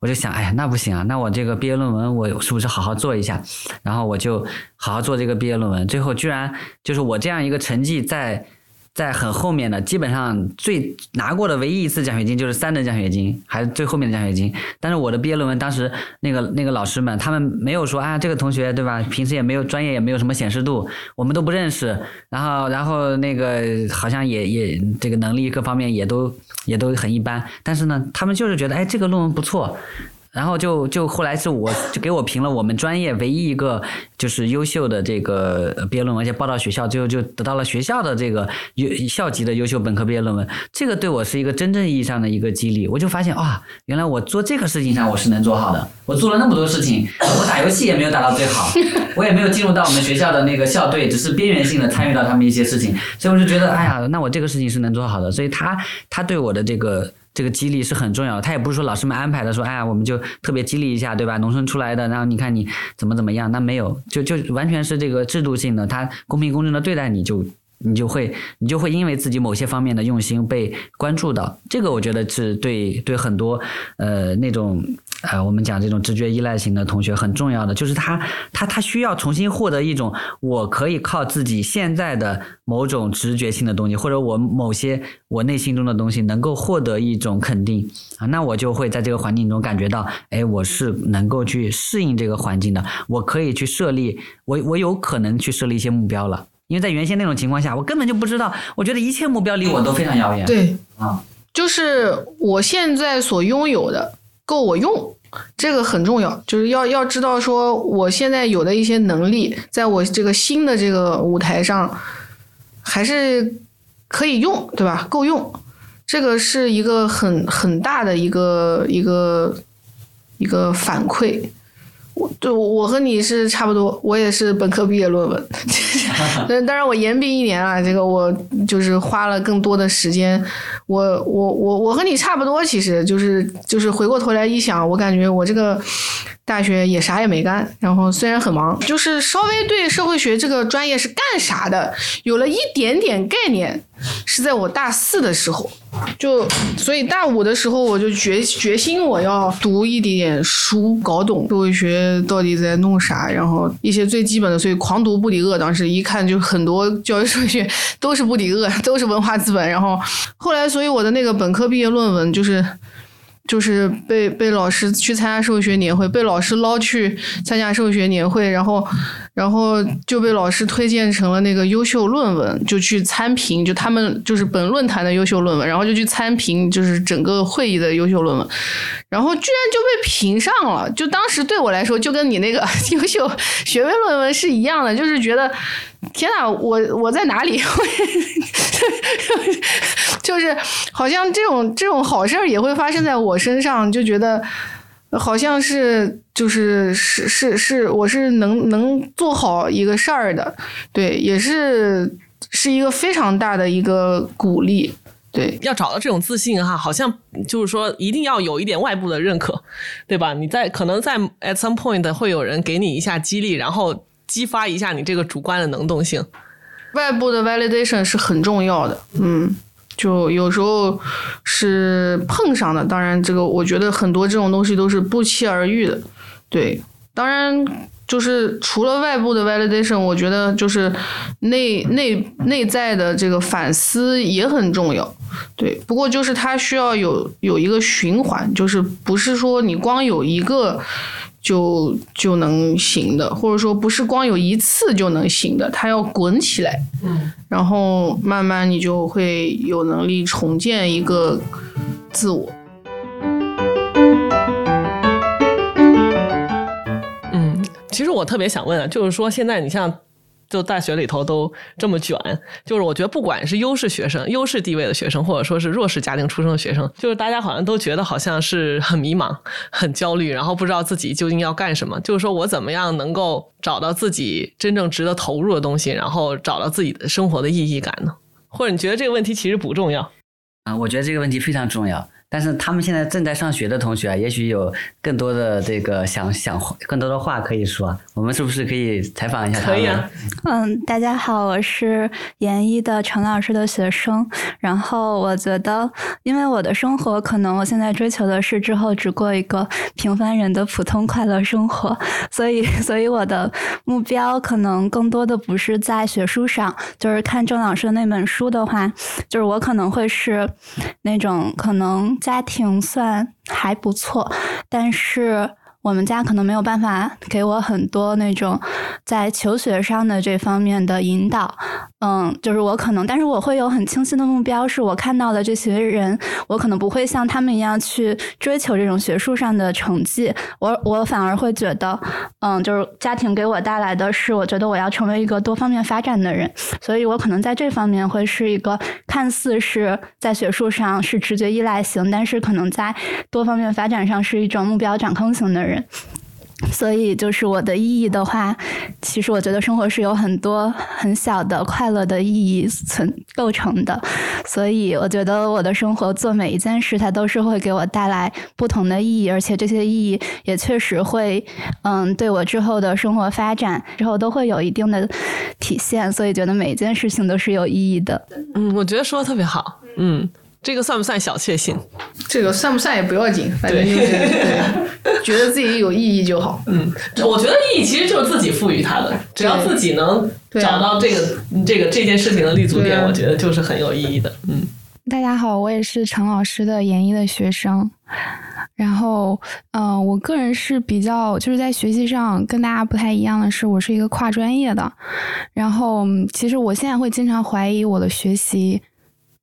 我就想，哎呀，那不行啊，那我这个毕业论文我是不是好好做一下？然后我就好好做这个毕业论文，最后居然就是我这样一个成绩在在很后面的，基本上最拿过的唯一一次奖学金就是三等奖学金，还是最后面的奖学金。但是我的毕业论文当时那个那个老师们，他们没有说啊，这个同学对吧？平时也没有专业也没有什么显示度，我们都不认识。然后然后那个好像也也这个能力各方面也都也都很一般。但是呢，他们就是觉得哎，这个论文不错。然后就就后来是我就给我评了我们专业唯一一个就是优秀的这个毕业论文，而且报到学校，最后就得到了学校的这个优校级的优秀本科毕业论文。这个对我是一个真正意义上的一个激励。我就发现哇，原来我做这个事情上我是能做好的。我做了那么多事情，我打游戏也没有打到最好，我也没有进入到我们学校的那个校队，只是边缘性的参与到他们一些事情。所以我就觉得，哎呀，那我这个事情是能做好的。所以他他对我的这个。这个激励是很重要的，他也不是说老师们安排的，说哎呀，我们就特别激励一下，对吧？农村出来的，然后你看你怎么怎么样，那没有，就就完全是这个制度性的，他公平公正的对待你就。你就会，你就会因为自己某些方面的用心被关注到，这个我觉得是对对很多呃那种呃我们讲这种直觉依赖型的同学很重要的，就是他他他需要重新获得一种我可以靠自己现在的某种直觉性的东西，或者我某些我内心中的东西能够获得一种肯定。啊，那我就会在这个环境中感觉到，哎，我是能够去适应这个环境的，我可以去设立，我我有可能去设立一些目标了。因为在原先那种情况下，我根本就不知道，我觉得一切目标离我都非常遥远。对，啊，就是我现在所拥有的够我用，这个很重要。就是要要知道说，我现在有的一些能力，在我这个新的这个舞台上，还是可以用，对吧？够用，这个是一个很很大的一个一个一个反馈。我对我和你是差不多，我也是本科毕业论文，但当然我延毕一年啊，这个我就是花了更多的时间。我我我我和你差不多，其实就是就是回过头来一想，我感觉我这个大学也啥也没干，然后虽然很忙，就是稍微对社会学这个专业是干啥的有了一点点概念，是在我大四的时候。就所以大五的时候，我就决决心我要读一点点书，搞懂社会学到底在弄啥，然后一些最基本的，所以狂读布里厄。当时一看就很多教育社会学都是布里厄，都是文化资本。然后后来，所以我的那个本科毕业论文就是。就是被被老师去参加社会学年会，被老师捞去参加社会学年会，然后，然后就被老师推荐成了那个优秀论文，就去参评，就他们就是本论坛的优秀论文，然后就去参评，就是整个会议的优秀论文，然后居然就被评上了。就当时对我来说，就跟你那个 优秀学位论文是一样的，就是觉得天呐，我我在哪里？就是好像这种这种好事儿也会发生在我身上，就觉得好像是就是是是是，我是能能做好一个事儿的，对，也是是一个非常大的一个鼓励，对，要找到这种自信哈，好像就是说一定要有一点外部的认可，对吧？你在可能在 at some point 会有人给你一下激励，然后激发一下你这个主观的能动性。外部的 validation 是很重要的，嗯。就有时候是碰上的，当然这个我觉得很多这种东西都是不期而遇的，对，当然就是除了外部的 validation，我觉得就是内内内在的这个反思也很重要，对，不过就是它需要有有一个循环，就是不是说你光有一个就就能行的，或者说不是光有一次就能行的，它要滚起来，嗯，然后慢慢你就会有能力重建一个自我。嗯，其实我特别想问啊，就是说现在你像。就大学里头都这么卷，就是我觉得不管是优势学生、优势地位的学生，或者说是弱势家庭出生的学生，就是大家好像都觉得好像是很迷茫、很焦虑，然后不知道自己究竟要干什么。就是说我怎么样能够找到自己真正值得投入的东西，然后找到自己的生活的意义感呢？或者你觉得这个问题其实不重要？啊，我觉得这个问题非常重要。但是他们现在正在上学的同学啊，也许有更多的这个想想更多的话可以说，我们是不是可以采访一下他们？可以啊。嗯，大家好，我是研一的陈老师的学生。然后我觉得，因为我的生活可能我现在追求的是之后只过一个平凡人的普通快乐生活，所以 所以我的目标可能更多的不是在学术上，就是看郑老师的那本书的话，就是我可能会是那种可能。家庭算还不错，但是。我们家可能没有办法给我很多那种在求学上的这方面的引导，嗯，就是我可能，但是我会有很清晰的目标，是我看到的这些人，我可能不会像他们一样去追求这种学术上的成绩，我我反而会觉得，嗯，就是家庭给我带来的是，我觉得我要成为一个多方面发展的人，所以我可能在这方面会是一个看似是在学术上是直觉依赖型，但是可能在多方面发展上是一种目标掌控型的人。人，所以就是我的意义的话，其实我觉得生活是有很多很小的快乐的意义存构成的，所以我觉得我的生活做每一件事，它都是会给我带来不同的意义，而且这些意义也确实会，嗯，对我之后的生活发展之后都会有一定的体现，所以觉得每一件事情都是有意义的。嗯，我觉得说的特别好，嗯。这个算不算小确幸？这个算不算也不要紧，反正就是觉得自己有意义就好。嗯，我觉得意义其实就是自己赋予它的，只要自己能找到这个这个这件事情的立足点，我觉得就是很有意义的。嗯，大家好，我也是陈老师的研一的学生。然后，嗯，我个人是比较就是在学习上跟大家不太一样的是，我是一个跨专业的。然后，其实我现在会经常怀疑我的学习。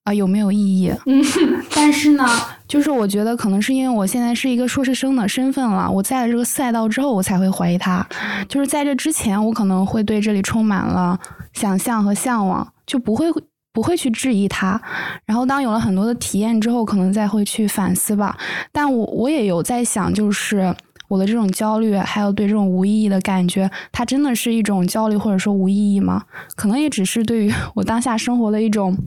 啊，有没有意义？嗯，但是呢，就是我觉得可能是因为我现在是一个硕士生的身份了，我在了这个赛道之后，我才会怀疑它。就是在这之前，我可能会对这里充满了想象和向往，就不会不会去质疑它。然后当有了很多的体验之后，可能再会去反思吧。但我我也有在想，就是。我的这种焦虑，还有对这种无意义的感觉，它真的是一种焦虑，或者说无意义吗？可能也只是对于 我当下生活的一种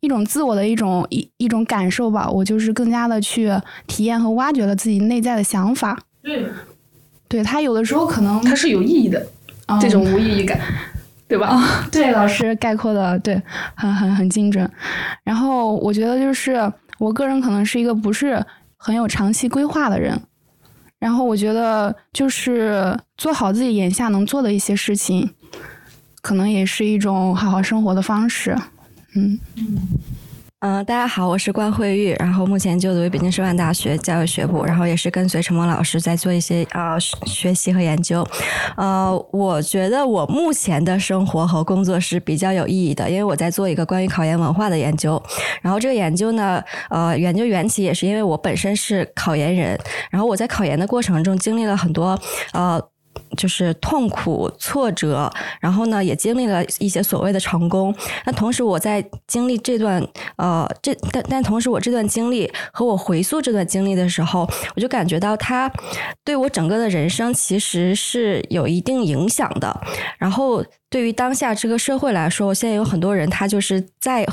一种自我的一种一一种感受吧。我就是更加的去体验和挖掘了自己内在的想法。对，对他有的时候可能它是有意义的，这种无意义感，对吧？啊，对，老师概括的对，很很很精准。然后我觉得就是我个人可能是一个不是很有长期规划的人。然后我觉得，就是做好自己眼下能做的一些事情，可能也是一种好好生活的方式。嗯。嗯大家好，我是关慧玉，然后目前就读于北京师范大学教育学部，然后也是跟随陈萌老师在做一些啊学习和研究。呃，我觉得我目前的生活和工作是比较有意义的，因为我在做一个关于考研文化的研究。然后这个研究呢，呃，研究缘起也是因为我本身是考研人，然后我在考研的过程中经历了很多呃。就是痛苦、挫折，然后呢，也经历了一些所谓的成功。那同时，我在经历这段呃，这但但同时，我这段经历和我回溯这段经历的时候，我就感觉到它对我整个的人生其实是有一定影响的。然后，对于当下这个社会来说，现在有很多人他就是在。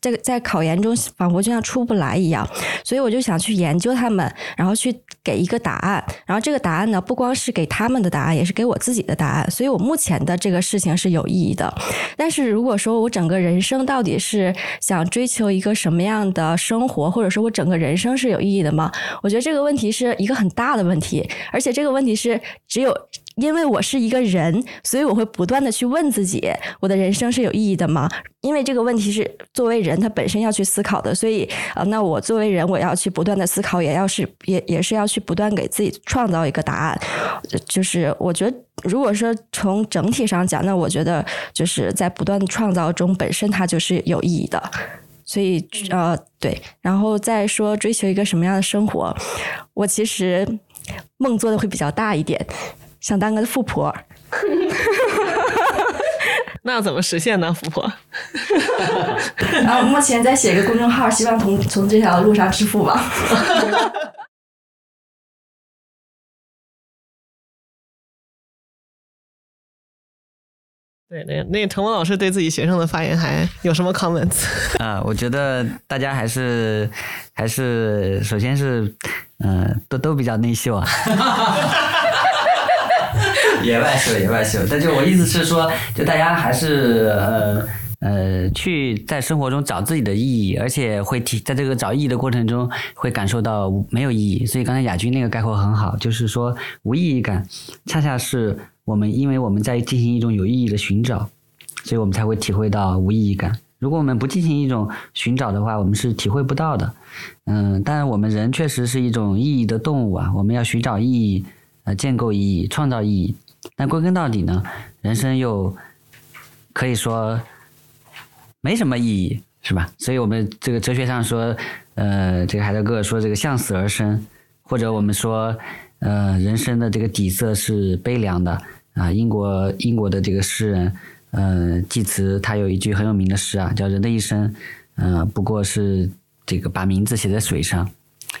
这个在考研中仿佛就像出不来一样，所以我就想去研究他们，然后去给一个答案。然后这个答案呢，不光是给他们的答案，也是给我自己的答案。所以我目前的这个事情是有意义的。但是如果说我整个人生到底是想追求一个什么样的生活，或者说我整个人生是有意义的吗？我觉得这个问题是一个很大的问题，而且这个问题是只有。因为我是一个人，所以我会不断的去问自己，我的人生是有意义的吗？因为这个问题是作为人他本身要去思考的，所以啊、呃那我作为人，我要去不断的思考，也要是也也是要去不断给自己创造一个答案。呃就是我觉得，如果说从整体上讲，那我觉得就是在不断的创造中，本身它就是有意义的。所以呃，对，然后再说追求一个什么样的生活，我其实梦做的会比较大一点，想当个富婆。那要怎么实现呢，富婆？然 后目前在写个公众号，希望从从这条路上致富吧。对，那那陈文老师对自己学生的发言还有什么 comments？啊、我觉得大家还是还是首先是，嗯、都都比较内秀啊。野外秀，野外秀。但就我意思是说，就大家还是呃呃，去在生活中找自己的意义，而且会体在这个找意义的过程中，会感受到没有意义。所以刚才亚军那个概括很好，就是说无意义感，恰恰是我们因为我们在进行一种有意义的寻找，所以我们才会体会到无意义感。如果我们不进行一种寻找的话，我们是体会不到的。嗯，但是我们人确实是一种意义的动物啊，我们要寻找意义，呃，建构意义，创造意义。但归根到底呢，人生又可以说没什么意义，是吧？所以我们这个哲学上说，呃，这个海德格尔说这个向死而生，或者我们说，呃，人生的这个底色是悲凉的啊。英国英国的这个诗人，呃，济慈他有一句很有名的诗啊，叫“人的一生，呃，不过是这个把名字写在水上”。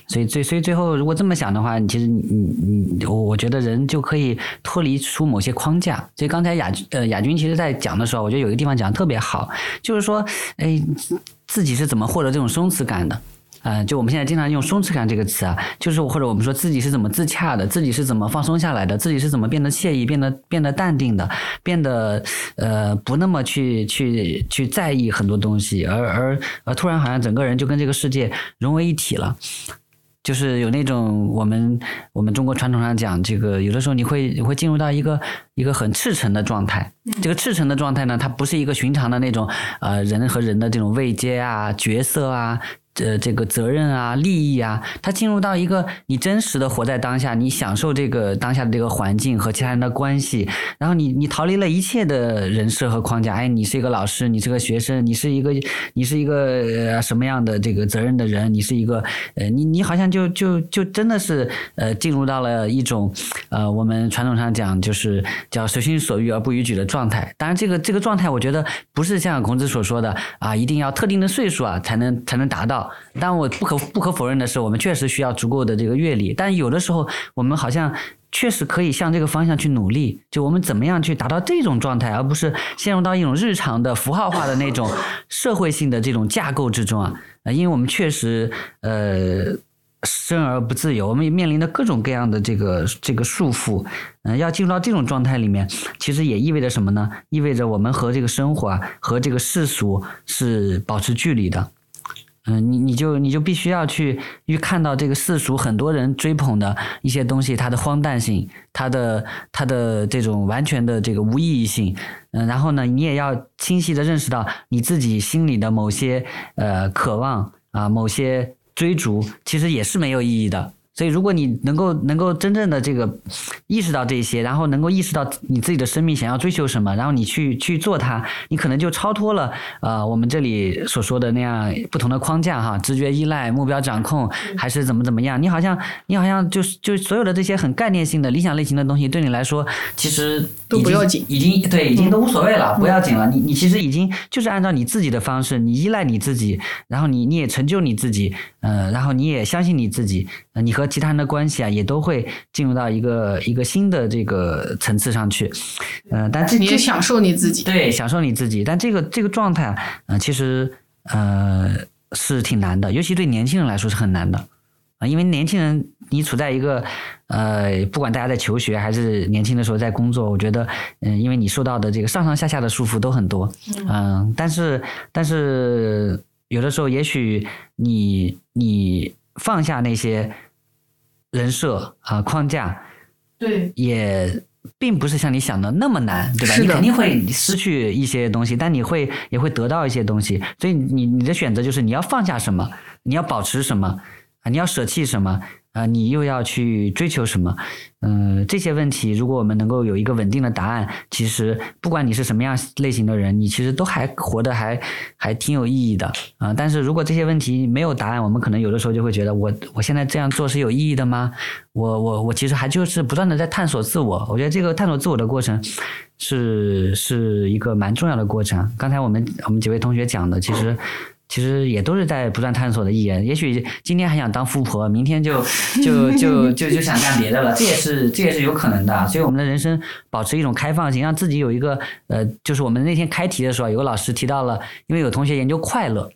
所以最所以最后，如果这么想的话，其实你你你，我我觉得人就可以脱离出某些框架。所以刚才亚呃亚军其实在讲的时候，我觉得有一个地方讲的特别好，就是说，哎，自己是怎么获得这种松弛感的？呃，就我们现在经常用松弛感这个词啊，就是或者我们说自己是怎么自洽的，自己是怎么放松下来的，自己是怎么变得惬意、变得变得淡定的，变得呃不那么去去去在意很多东西，而而而突然好像整个人就跟这个世界融为一体了。就是有那种我们我们中国传统上讲，这个有的时候你会你会进入到一个一个很赤诚的状态。这个赤诚的状态呢，它不是一个寻常的那种呃人和人的这种位阶啊、角色啊。呃，这个责任啊、利益啊，它进入到一个你真实的活在当下，你享受这个当下的这个环境和其他人的关系，然后你你逃离了一切的人设和框架。哎，你是一个老师，你是个学生，你是一个你是一个呃什么样的这个责任的人？你是一个呃，你你好像就就就真的是呃进入到了一种呃我们传统上讲就是叫随心所欲而不逾矩的状态。当然，这个这个状态，我觉得不是像孔子所说的啊，一定要特定的岁数啊才能才能达到。但我不可不可否认的是，我们确实需要足够的这个阅历，但有的时候我们好像确实可以向这个方向去努力。就我们怎么样去达到这种状态，而不是陷入到一种日常的符号化的那种社会性的这种架构之中啊。因为我们确实呃。生而不自由，我们也面临着各种各样的这个这个束缚，嗯、要进入到这种状态里面，其实也意味着什么呢？意味着我们和这个生活啊，和这个世俗是保持距离的。嗯，你你就你就必须要去去看到这个世俗很多人追捧的一些东西，它的荒诞性，它的它的这种完全的这个无意义性，嗯，然后呢，你也要清晰的认识到你自己心里的某些呃渴望啊，某些追逐，其实也是没有意义的。所以，如果你能够能够真正的这个意识到这些，然后能够意识到你自己的生命想要追求什么，然后你去去做它，你可能就超脱了呃我们这里所说的那样不同的框架哈，直觉依赖、目标掌控，还是怎么怎么样？你好像你好像就是就所有的这些很概念性的理想类型的东西，对你来说其实都不要紧已经对已经都无所谓了，不要紧了。你你其实已经就是按照你自己的方式，你依赖你自己，然后你你也成就你自己，呃，然后你也相信你自己，呃，你和其他人的关系啊，也都会进入到一个一个新的这个层次上去，呃，但这这你也享受你自己。对，享受你自己。但这个这个状态啊，呃，其实呃是挺难的，尤其对年轻人来说是很难的啊、因为年轻人你处在一个呃，不管大家在求学还是年轻的时候在工作，我觉得嗯、因为你受到的这个上上下下的束缚都很多，嗯、但是但是有的时候也许你你放下那些人设啊、框架，对，也并不是像你想的那么难，对吧？你肯定会失去一些东西，但你会也会得到一些东西。所以你你的选择就是你要放下什么，你要保持什么啊，你要舍弃什么啊，你又要去追求什么？嗯、这些问题如果我们能够有一个稳定的答案，其实不管你是什么样类型的人，你其实都还活得还还挺有意义的啊、但是如果这些问题没有答案，我们可能有的时候就会觉得我我现在这样做是有意义的吗？我我我其实还就是不断的在探索自我，我觉得这个探索自我的过程是是一个蛮重要的过程。刚才我们我们几位同学讲的，其实。其实也都是在不断探索的意义。也许今天还想当富婆，明天就就 就就就想干别的了，这也是这也是有可能的。啊所以我们的人生保持一种开放性，让自己有一个呃，就是我们那天开题的时候，有个老师提到了，因为有同学研究快乐，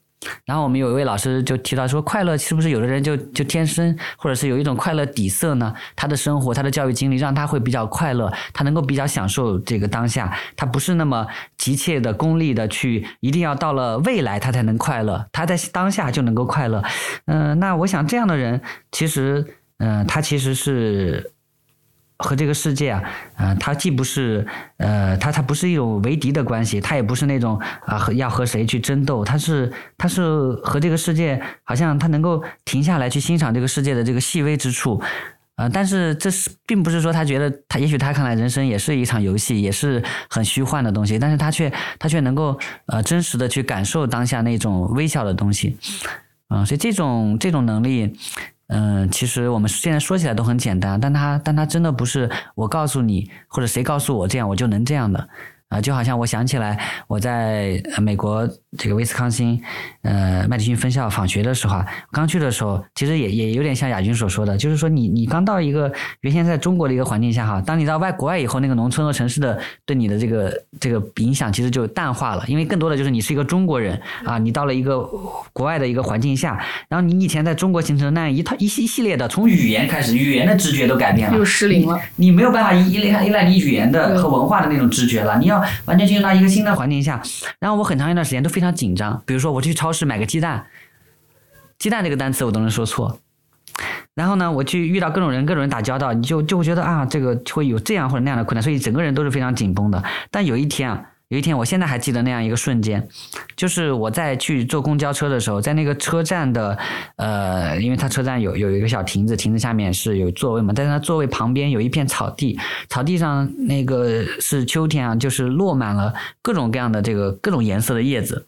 然后我们有一位老师就提到说，快乐是不是有的人就就天生或者是有一种快乐底色呢？他的生活、他的教育经历让他会比较快乐，他能够比较享受这个当下，他不是那么急切的、功利的去一定要到了未来他才能快乐，他在当下就能够快乐。嗯、那我想这样的人其实，嗯、他其实是。和这个世界啊，呃，它既不是呃，它它不是一种为敌的关系，它也不是那种啊、和要和谁去争斗，它是它是和这个世界好像它能够停下来去欣赏这个世界的这个细微之处，呃，但是这是并不是说他觉得他也许他看来人生也是一场游戏，也是很虚幻的东西，但是他却他却能够呃真实的去感受当下那种微小的东西，嗯、所以这种这种能力。嗯，其实我们现在说起来都很简单，但它但它真的不是我告诉你或者谁告诉我这样我就能这样的啊、就好像我想起来我在呃美国这个威斯康星呃麦迪逊分校访学的时候啊，刚去的时候其实也也有点像亚军所说的，就是说你你刚到一个原先在中国的一个环境下哈，当你到外国外以后，那个农村和城市的对你的这个这个影响其实就淡化了，因为更多的就是你是一个中国人啊，你到了一个国外的一个环境下，然后你以前在中国形成的那样一套一系一系列的，从语言开始，语言的直觉都改变了，又失灵了。你没有办法依依赖依赖你语言的和文化的那种直觉了，你要完全进入到一个新的环境下。然后我很长一段时间都非常紧张，比如说我去超市买个鸡蛋，鸡蛋这个单词我都能说错。然后呢，我去遇到各种人，各种人打交道，你就就会觉得啊，这个会有这样或者那样的困难，所以整个人都是非常紧绷的。但有一天啊，有一天，我现在还记得那样一个瞬间，就是我在去坐公交车的时候，在那个车站的呃，因为它车站有有一个小亭子，亭子下面是有座位嘛，但是那座位旁边有一片草地，草地上那个是秋天啊，就是落满了各种各样的这个各种颜色的叶子。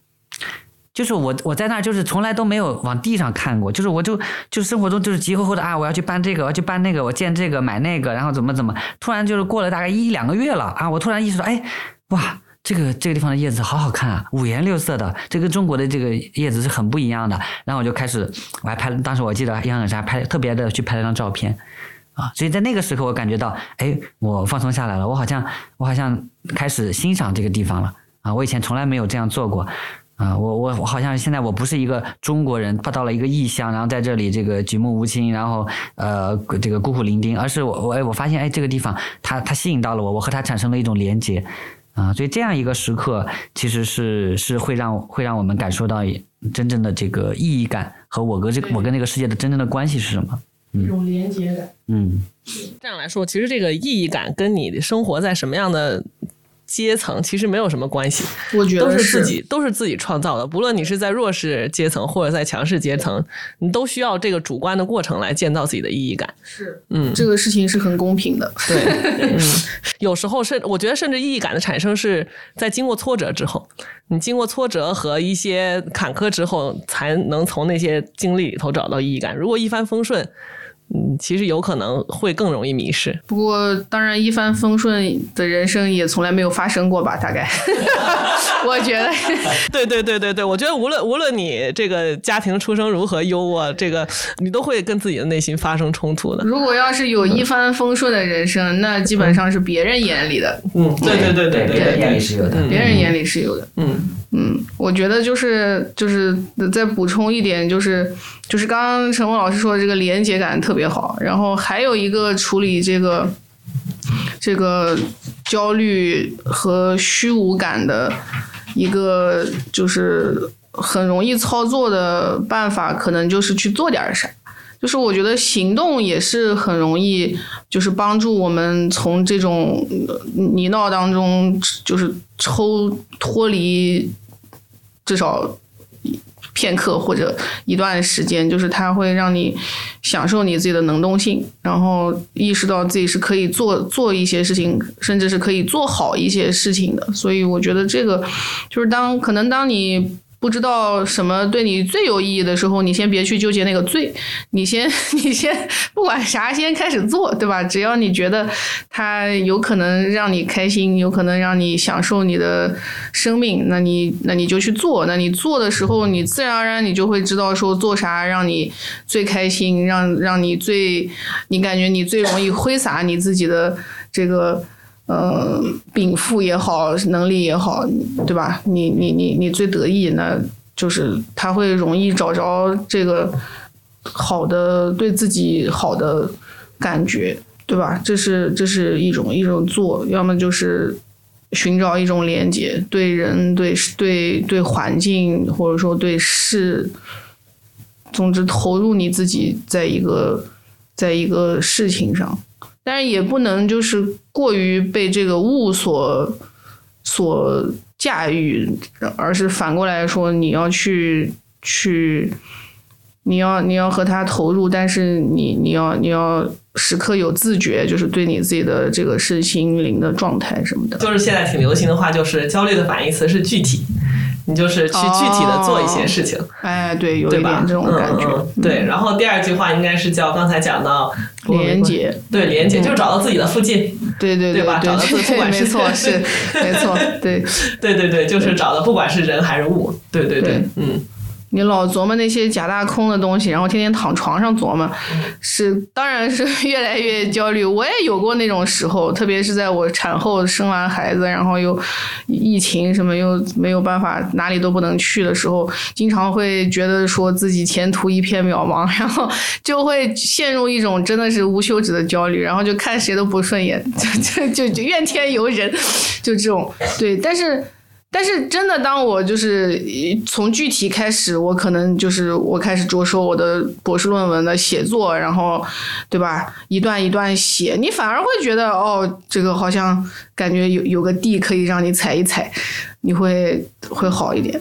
就是我我在那儿就是从来都没有往地上看过，就是我就就生活中就是急吼吼的啊，我要去搬这个，我要去搬那个，我见这个买那个，然后怎么怎么，突然就是过了大概一两个月了啊，我突然意识到，哎，哇，这个这个地方的叶子好好看啊，五颜六色的，这跟中国的这个叶子是很不一样的。然后我就开始，我还拍，当时我记得印象很深，还拍特别的去拍了张照片。啊，所以在那个时刻，我感觉到，哎，我放松下来了，我好像，我好像开始欣赏这个地方了啊！我以前从来没有这样做过啊！我我我好像现在我不是一个中国人，到了一个异乡，然后在这里这个举目无亲，然后呃这个孤苦伶仃，而是我我哎我发现哎这个地方它它吸引到了我，我和它产生了一种连接啊！所以这样一个时刻，其实是是会让会让我们感受到真正的这个意义感和我跟这个我跟这个世界的真正的关系是什么。这种连接感。嗯，这样来说，其实这个意义感跟你生活在什么样的阶层其实没有什么关系，我觉得都是自己都是自己创造的。不论你是在弱势阶层或者在强势阶层，你都需要这个主观的过程来建造自己的意义感。是，嗯，这个事情是很公平的。对，嗯，有时候甚我觉得甚至意义感的产生是在经过挫折之后，你经过挫折和一些坎坷之后，才能从那些经历里头找到意义感。如果一帆风顺，嗯，其实有可能会更容易迷失。不过，当然一帆风顺的人生也从来没有发生过吧？大概，我觉得。对对对对对，我觉得无论无论你这个家庭出生如何优渥，这个你都会跟自己的内心发生冲突的。如果要是有一帆风顺的人生，那基本上是别人眼里的，嗯，对对对对，别人眼里是有的。别人眼里是有的。嗯嗯，我觉得就是就是再补充一点，就是就是刚刚陈峰老师说的这个连接感特别好，然后还有一个处理这个这个焦虑和虚无感的一个就是很容易操作的办法，可能就是去做点啥。就是我觉得行动也是很容易，就是帮助我们从这种泥淖当中，就是抽脱离，至少片刻或者一段时间，就是它会让你享受你自己的能动性，然后意识到自己是可以做做一些事情，甚至是可以做好一些事情的。所以我觉得这个就是当可能当你。不知道什么对你最有意义的时候，你先别去纠结那个最，你先 你先不管啥，先开始做，对吧？只要你觉得它有可能让你开心，有可能让你享受你的生命，那你那你就去做。那你做的时候，你自然而然你就会知道说做啥让你最开心，让让你最你感觉你最容易挥洒你自己的这个。呃，禀赋也好，能力也好，对吧？你你你你最得意，那就是他会容易找着这个好的对自己好的感觉，对吧？这是这是一种一种做，要么就是寻找一种连接，对人对对对环境，或者说对事，总之投入你自己在一个在一个事情上。但是也不能就是过于被这个物所所驾驭，而是反过来说，你要去去，你要你要和他投入，但是你你要你要时刻有自觉，就是对你自己的这个身心灵的状态什么的。就是现在挺流行的话，就是焦虑的反义词是具体。你就是去具体的做一些事情，哎，对，有一点这种感觉，对。然后第二句话应该是叫刚才讲到连接，对，连接就是找到自己的附近，对对对吧？找到自己不管是错是没错，对 对对对，就是找的不管是人还是物，对对对，嗯。你老琢磨那些假大空的东西，然后天天躺床上琢磨，是当然是越来越焦虑。我也有过那种时候，特别是在我产后生完孩子，然后又疫情什么又没有办法哪里都不能去的时候，经常会觉得说自己前途一片渺茫，然后就会陷入一种真的是无休止的焦虑，然后就看谁都不顺眼，就就就怨天尤人，就这种对，但是。但是真的，当我就是从具体开始，我可能就是我开始着手我的博士论文的写作，然后，对吧？一段一段写，你反而会觉得，哦，这个好像感觉有有个地可以让你踩一踩，你会会好一点，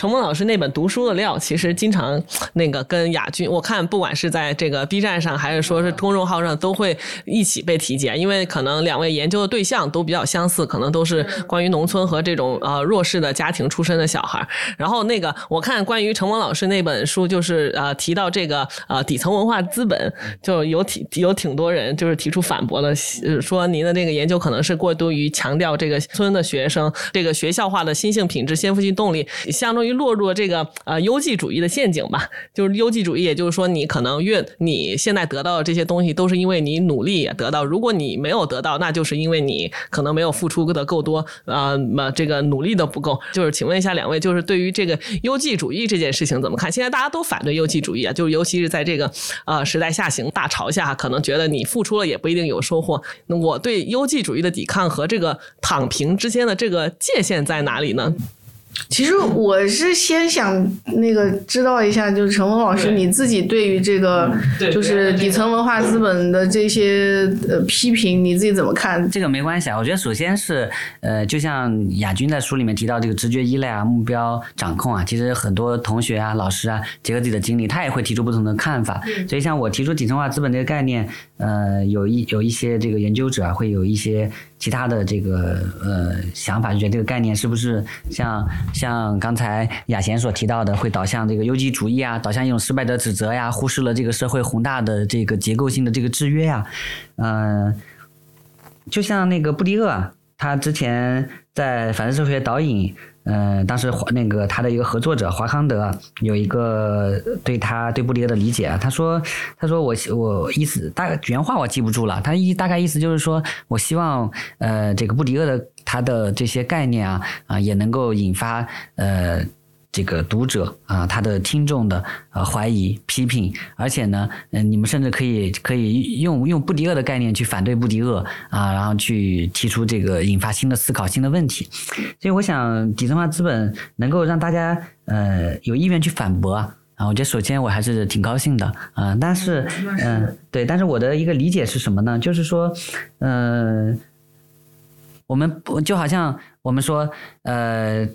程萌老师那本读书的料，其实经常那个跟亚军，我看不管是在这个 B 站上，还是说是公众号上，都会一起被提及。因为可能两位研究的对象都比较相似，可能都是关于农村和这种呃弱势的家庭出身的小孩。然后那个我看关于程萌老师那本书，就是呃提到这个呃底层文化资本，就有挺有挺多人就是提出反驳的，说您的这个研究可能是过度于强调这个村的学生这个学校化的新性品质、先富性动力，相当于。落入了这个呃优绩主义的陷阱吧，就是优绩主义，也就是说你可能越你现在得到的这些东西都是因为你努力得到，如果你没有得到，那就是因为你可能没有付出的够多，呃，嘛这个努力的不够。就是请问一下两位，就是对于这个优绩主义这件事情怎么看？现在大家都反对优绩主义啊，就是尤其是在这个呃时代下行大潮下，可能觉得你付出了也不一定有收获。那我对优绩主义的抵抗和这个躺平之间的这个界限在哪里呢？其实我是先想那个知道一下，就是陈峰老师你自己对于这个就是底层文化资本的这些呃批评，你自己怎么看？这个没关系啊，我觉得首先是呃，就像亚军在书里面提到这个直觉依赖啊、目标掌控啊，其实很多同学啊、老师啊，结合自己的经历，他也会提出不同的看法。所以像我提出底层化资本这个概念，呃，有一有一些这个研究者啊会有一些。其他的这个呃想法，就觉得这个概念是不是像像刚才雅贤所提到的，会导向这个优绩主义啊，导向一种失败的指责呀，忽视了这个社会宏大的这个结构性的这个制约呀，嗯，就像那个布迪厄，他之前在反社会学导引。嗯，当时华那个他的一个合作者华康德有一个对他对布迪厄的理解，他说他说我我意思大概原话我记不住了，他意大概意思就是说我希望呃这个布迪厄的他的这些概念啊啊也能够引发呃这个读者啊，他的听众的呃怀疑、批评，而且呢，嗯，你们甚至可以可以用用布迪厄的概念去反对布迪厄啊，然后去提出这个引发新的思考、新的问题。所以，我想底层化资本能够让大家呃有意愿去反驳啊。我觉得首先我还是挺高兴的啊，但是嗯，对，但是我的一个理解是什么呢？就是说，嗯、我们不就好像我们说，呃，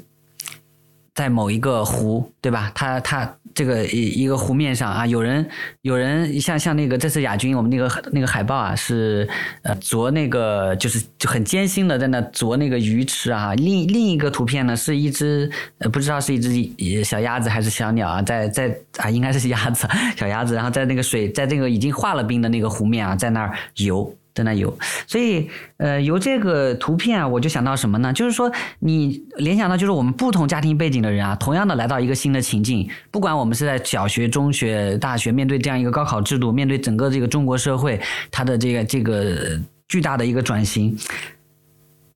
在某一个湖，对吧？它它这个一一个湖面上啊，有人有人像像那个这次亚军我们那个那个海报啊，是呃啄那个就是就很艰辛的在那啄那个鱼吃啊。另另一个图片呢是一只呃不知道是一只小鸭子还是小鸟啊，在在啊应该是鸭子 小鸭子，然后在那个水在这个已经化了冰的那个湖面啊，在那儿游。在那游，所以呃，由这个图片啊，我就想到什么呢？就是说，你联想到就是我们不同家庭背景的人啊，同样的来到一个新的情境，不管我们是在小学、中学、大学，面对这样一个高考制度，面对整个这个中国社会它的这个这个巨大的一个转型，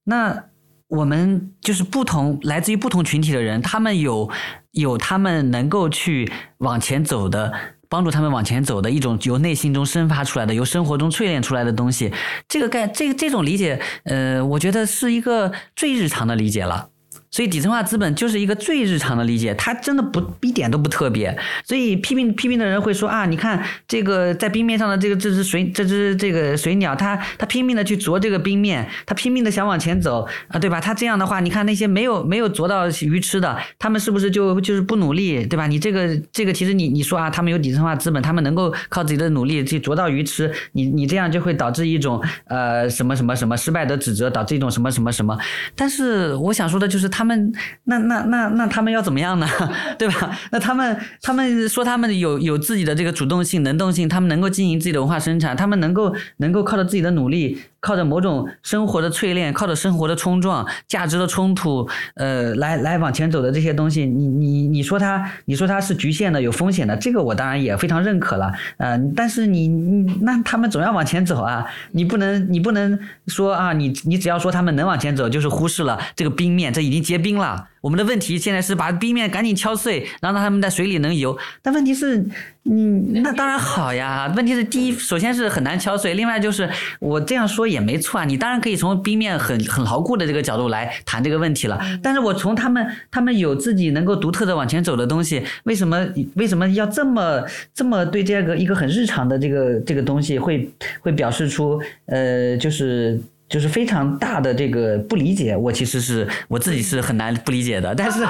那我们就是不同来自于不同群体的人，他们有有他们能够去往前走的。帮助他们往前走的一种由内心中生发出来的、由生活中淬炼出来的东西，这个概这个这种理解，呃，我觉得是一个最日常的理解了。所以底层化资本就是一个最日常的理解，它真的不一点都不特别。所以批评批评的人会说啊，你看这个在冰面上的这个这只水这只这个水鸟，它它拼命的去啄这个冰面，它拼命的想往前走啊，对吧？它这样的话，你看那些没有没有啄到鱼吃的，他们是不是就就是不努力，对吧？你这个这个其实你你说啊，他们有底层化资本，他们能够靠自己的努力去啄到鱼吃，你你这样就会导致一种呃什么什么什么失败的指责，导致一种什么什么什么。但是我想说的就是他他们那那那那他们要怎么样呢？对吧？那他们他们说他们有有自己的这个主动性、能动性，他们能够经营自己的文化生产，他们能够能够靠着自己的努力，靠着某种生活的淬炼，靠着生活的冲撞、价值的冲突，呃，来来往前走的这些东西，你你你说他你说他是局限的、有风险的，这个我当然也非常认可了，呃，但是你你那他们总要往前走啊，你不能你不能说啊，你你只要说他们能往前走，就是忽视了这个冰面，这已经结冰了。我们的问题现在是把冰面赶紧敲碎，然后让他们在水里能游。但问题是，嗯，那当然好呀。问题是，第一，首先是很难敲碎；，另外就是我这样说也没错啊。你当然可以从冰面很很牢固的这个角度来谈这个问题了。但是我从他们他们有自己能够独特的往前走的东西，为什么为什么要这么这么对这个一个很日常的这个这个东西会会表示出呃就是。就是非常大的这个不理解，我其实是我自己是很难不理解的，但是，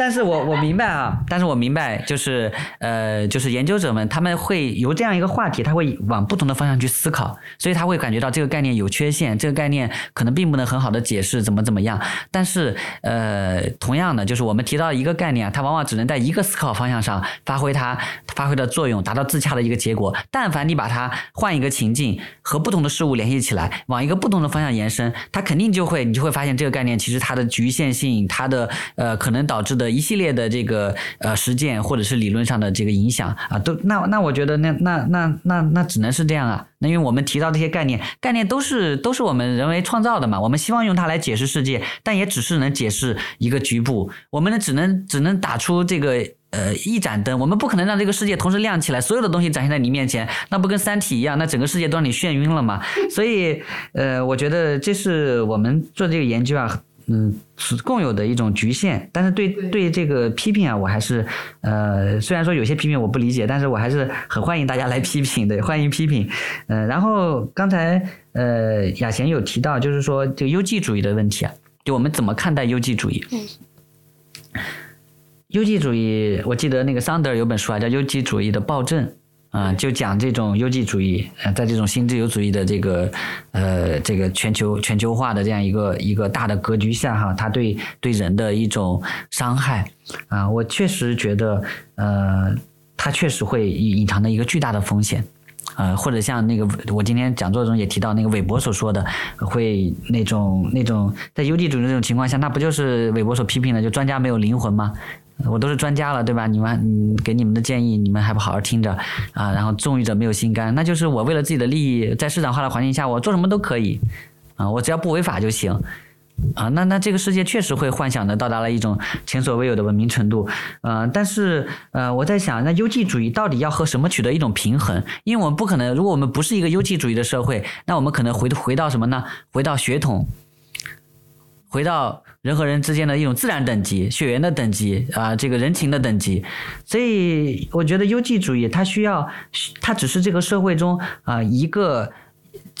但是我我明白啊，但是我明白，就是呃，就是研究者们他们会由这样一个话题，他会往不同的方向去思考，所以他会感觉到这个概念有缺陷，这个概念可能并不能很好的解释怎么怎么样，但是呃，同样的，就是我们提到一个概念，它往往只能在一个思考方向上发挥它发挥的作用，达到自洽的一个结果。但凡你把它换一个情境和不同的事物联系起来，往一个不同的方向延伸，它肯定就会，你就会发现这个概念其实它的局限性，它的呃可能导致的一系列的这个呃实践或者是理论上的这个影响啊，都那那我觉得那那那那那只能是这样啊。那因为我们提到这些概念，概念都是都是我们人为创造的嘛，我们希望用它来解释世界，但也只是能解释一个局部，我们呢只能只能打出这个。呃，一盏灯，我们不可能让这个世界同时亮起来，所有的东西展现在你面前，那不跟《三体》一样，那整个世界都让你眩晕了嘛？所以，呃，我觉得这是我们做这个研究啊，嗯，是共有的一种局限。但是对对这个批评啊，我还是呃，虽然说有些批评我不理解，但是我还是很欢迎大家来批评的，欢迎批评。嗯，然后刚才呃雅贤有提到，就是说这个优绩主义的问题啊，就我们怎么看待优绩主义？优绩主义，我记得那个桑德尔有本书啊，叫《优绩主义的暴政》啊，就讲这种优绩主义，呃，在这种新自由主义的这个呃这个全球全球化的这样一个一个大的格局下哈，它对对人的一种伤害啊，我确实觉得呃，它确实会隐藏的一个巨大的风险。呃，或者像那个我今天讲座中也提到那个韦伯所说的，会那种那种在优绩主义这种情况下，那不就是韦伯所批评的，就专家没有灵魂吗？我都是专家了，对吧？你们嗯给你们的建议，你们还不好好听着啊？然后纵欲者没有心肝，那就是我为了自己的利益，在市场化的环境下，我做什么都可以啊，我只要不违法就行。啊，那那这个世界确实会幻想的到达了一种前所未有的文明程度，呃，但是呃，我在想，那优绩主义到底要和什么取得一种平衡？因为我们不可能，如果我们不是一个优绩主义的社会，那我们可能回回到什么呢？回到血统，回到 人和人之间的一种自然等级、血缘的等级啊，这个人情的等级。所以，我觉得优绩主义它需要，它只是这个社会中啊一个。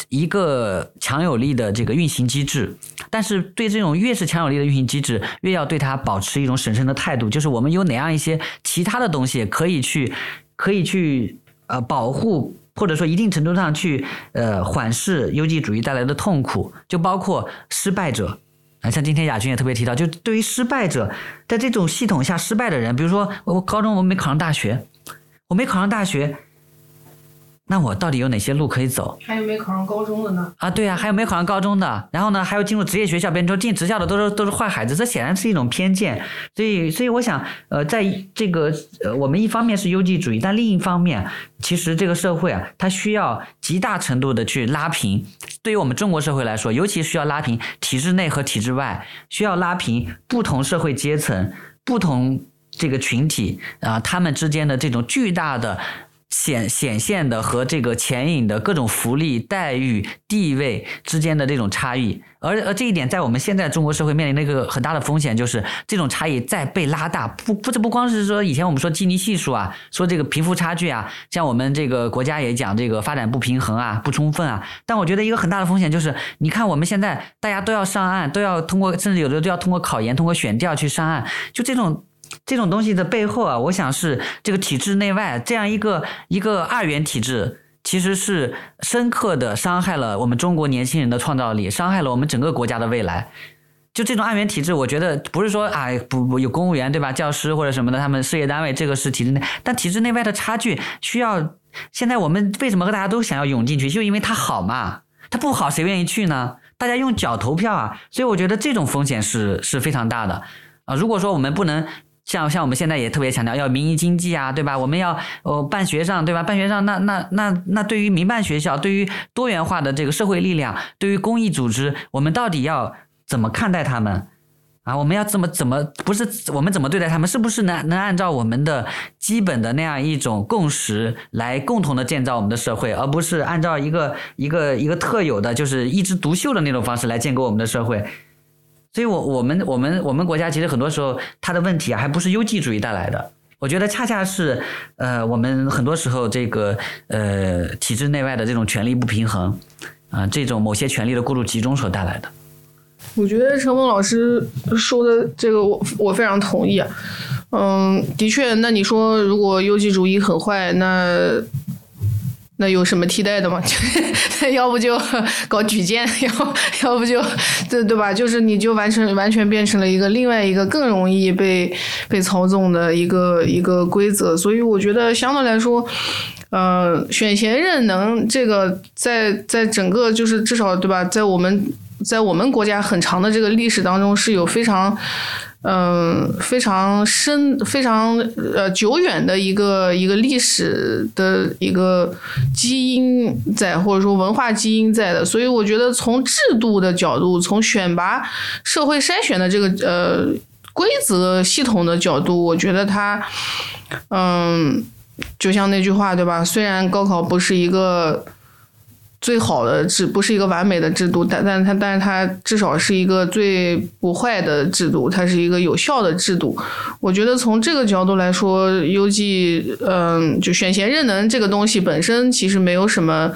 一个强有力的这个运行机制，但是对这种越是强有力的运行机制，越要对它保持一种审慎的态度。就是我们有哪样一些其他的东西可以去，可以去呃保护，或者说一定程度上去呃缓释优绩主义带来的痛苦，就包括失败者啊，像今天亚军也特别提到，就对于失败者，在这种系统下失败的人，比如说我高中我没考上大学，我没考上大学。那我到底有哪些路可以走？还有没考上高中的呢？啊，对呀，还有没考上高中的，然后呢，还有进入职业学校，别人说进职校的都是都是坏孩子，这显然是一种偏见。所以，所以我想，呃，在这个呃，我们一方面是优绩主义，但另一方面，其实这个社会啊，它需要极大程度的去拉平。对于我们中国社会来说，尤其需要拉平体制内和体制外，需要拉平不同社会阶层、不同这个群体啊，他们之间的这种巨大的。显显现的和这个潜影的各种福利待遇地位之间的这种差异，而而这一点在我们现在中国社会面临的一个很大的风险，就是这种差异在被拉大。不不，这不光是说以前我们说基尼系数啊，说这个贫富差距啊，像我们这个国家也讲这个发展不平衡啊、不充分啊。但我觉得一个很大的风险就是，你看我们现在大家都要上岸，都要通过，甚至有的都要通过考研、通过选调去上岸，就这种。这种东西的背后啊，我想是这个体制内外这样一个一个二元体制，其实是深刻的伤害了我们中国年轻人的创造力，伤害了我们整个国家的未来。就这种二元体制，我觉得不是说啊不不有公务员对吧，教师或者什么的，他们事业单位这个是体制内，但体制内外的差距需要。现在我们为什么和大家都想要涌进去，就因为它好嘛？它不好谁愿意去呢？大家用脚投票啊，所以我觉得这种风险是是非常大的啊。如果说我们不能。像像我们现在也特别强调要民营经济啊，对吧？我们要呃办学上，对吧？办学上，那那那那对于民办学校，对于多元化的这个社会力量，对于公益组织，我们到底要怎么看待他们啊？我们要怎么怎么不是我们怎么对待他们？是不是能能按照我们的基本的那样一种共识来共同的建造我们的社会，而不是按照一个一个一个特有的就是一枝独秀的那种方式来建构我们的社会？所以，我我们我们我们国家其实很多时候它的问题啊，还不是优绩主义带来的。我觉得恰恰是，呃，我们很多时候这个呃体制内外的这种权力不平衡，啊，这种某些权力的过度集中所带来的。我觉得陈峰老师说的这个，我我非常同意。嗯，的确，那你说如果优绩主义很坏，那。那有什么替代的吗？要不就搞举荐，要要不就对对吧？就是你就完成完全变成了一个另外一个更容易被被操纵的一个一个规则。所以我觉得相对来说，呃，选贤任能这个在在整个就是至少对吧，在我们在我们国家很长的这个历史当中是有非常。嗯，非常深、非常呃久远的一个一个历史的一个基因在，或者说文化基因在的，所以我觉得从制度的角度，从选拔、社会筛选的这个呃规则系统的角度，我觉得它，嗯，就像那句话对吧？虽然高考不是一个。最好的制不是一个完美的制度，但但它但是它至少是一个最不坏的制度，它是一个有效的制度。我觉得从这个角度来说，优绩，嗯，就选贤任能这个东西本身其实没有什么，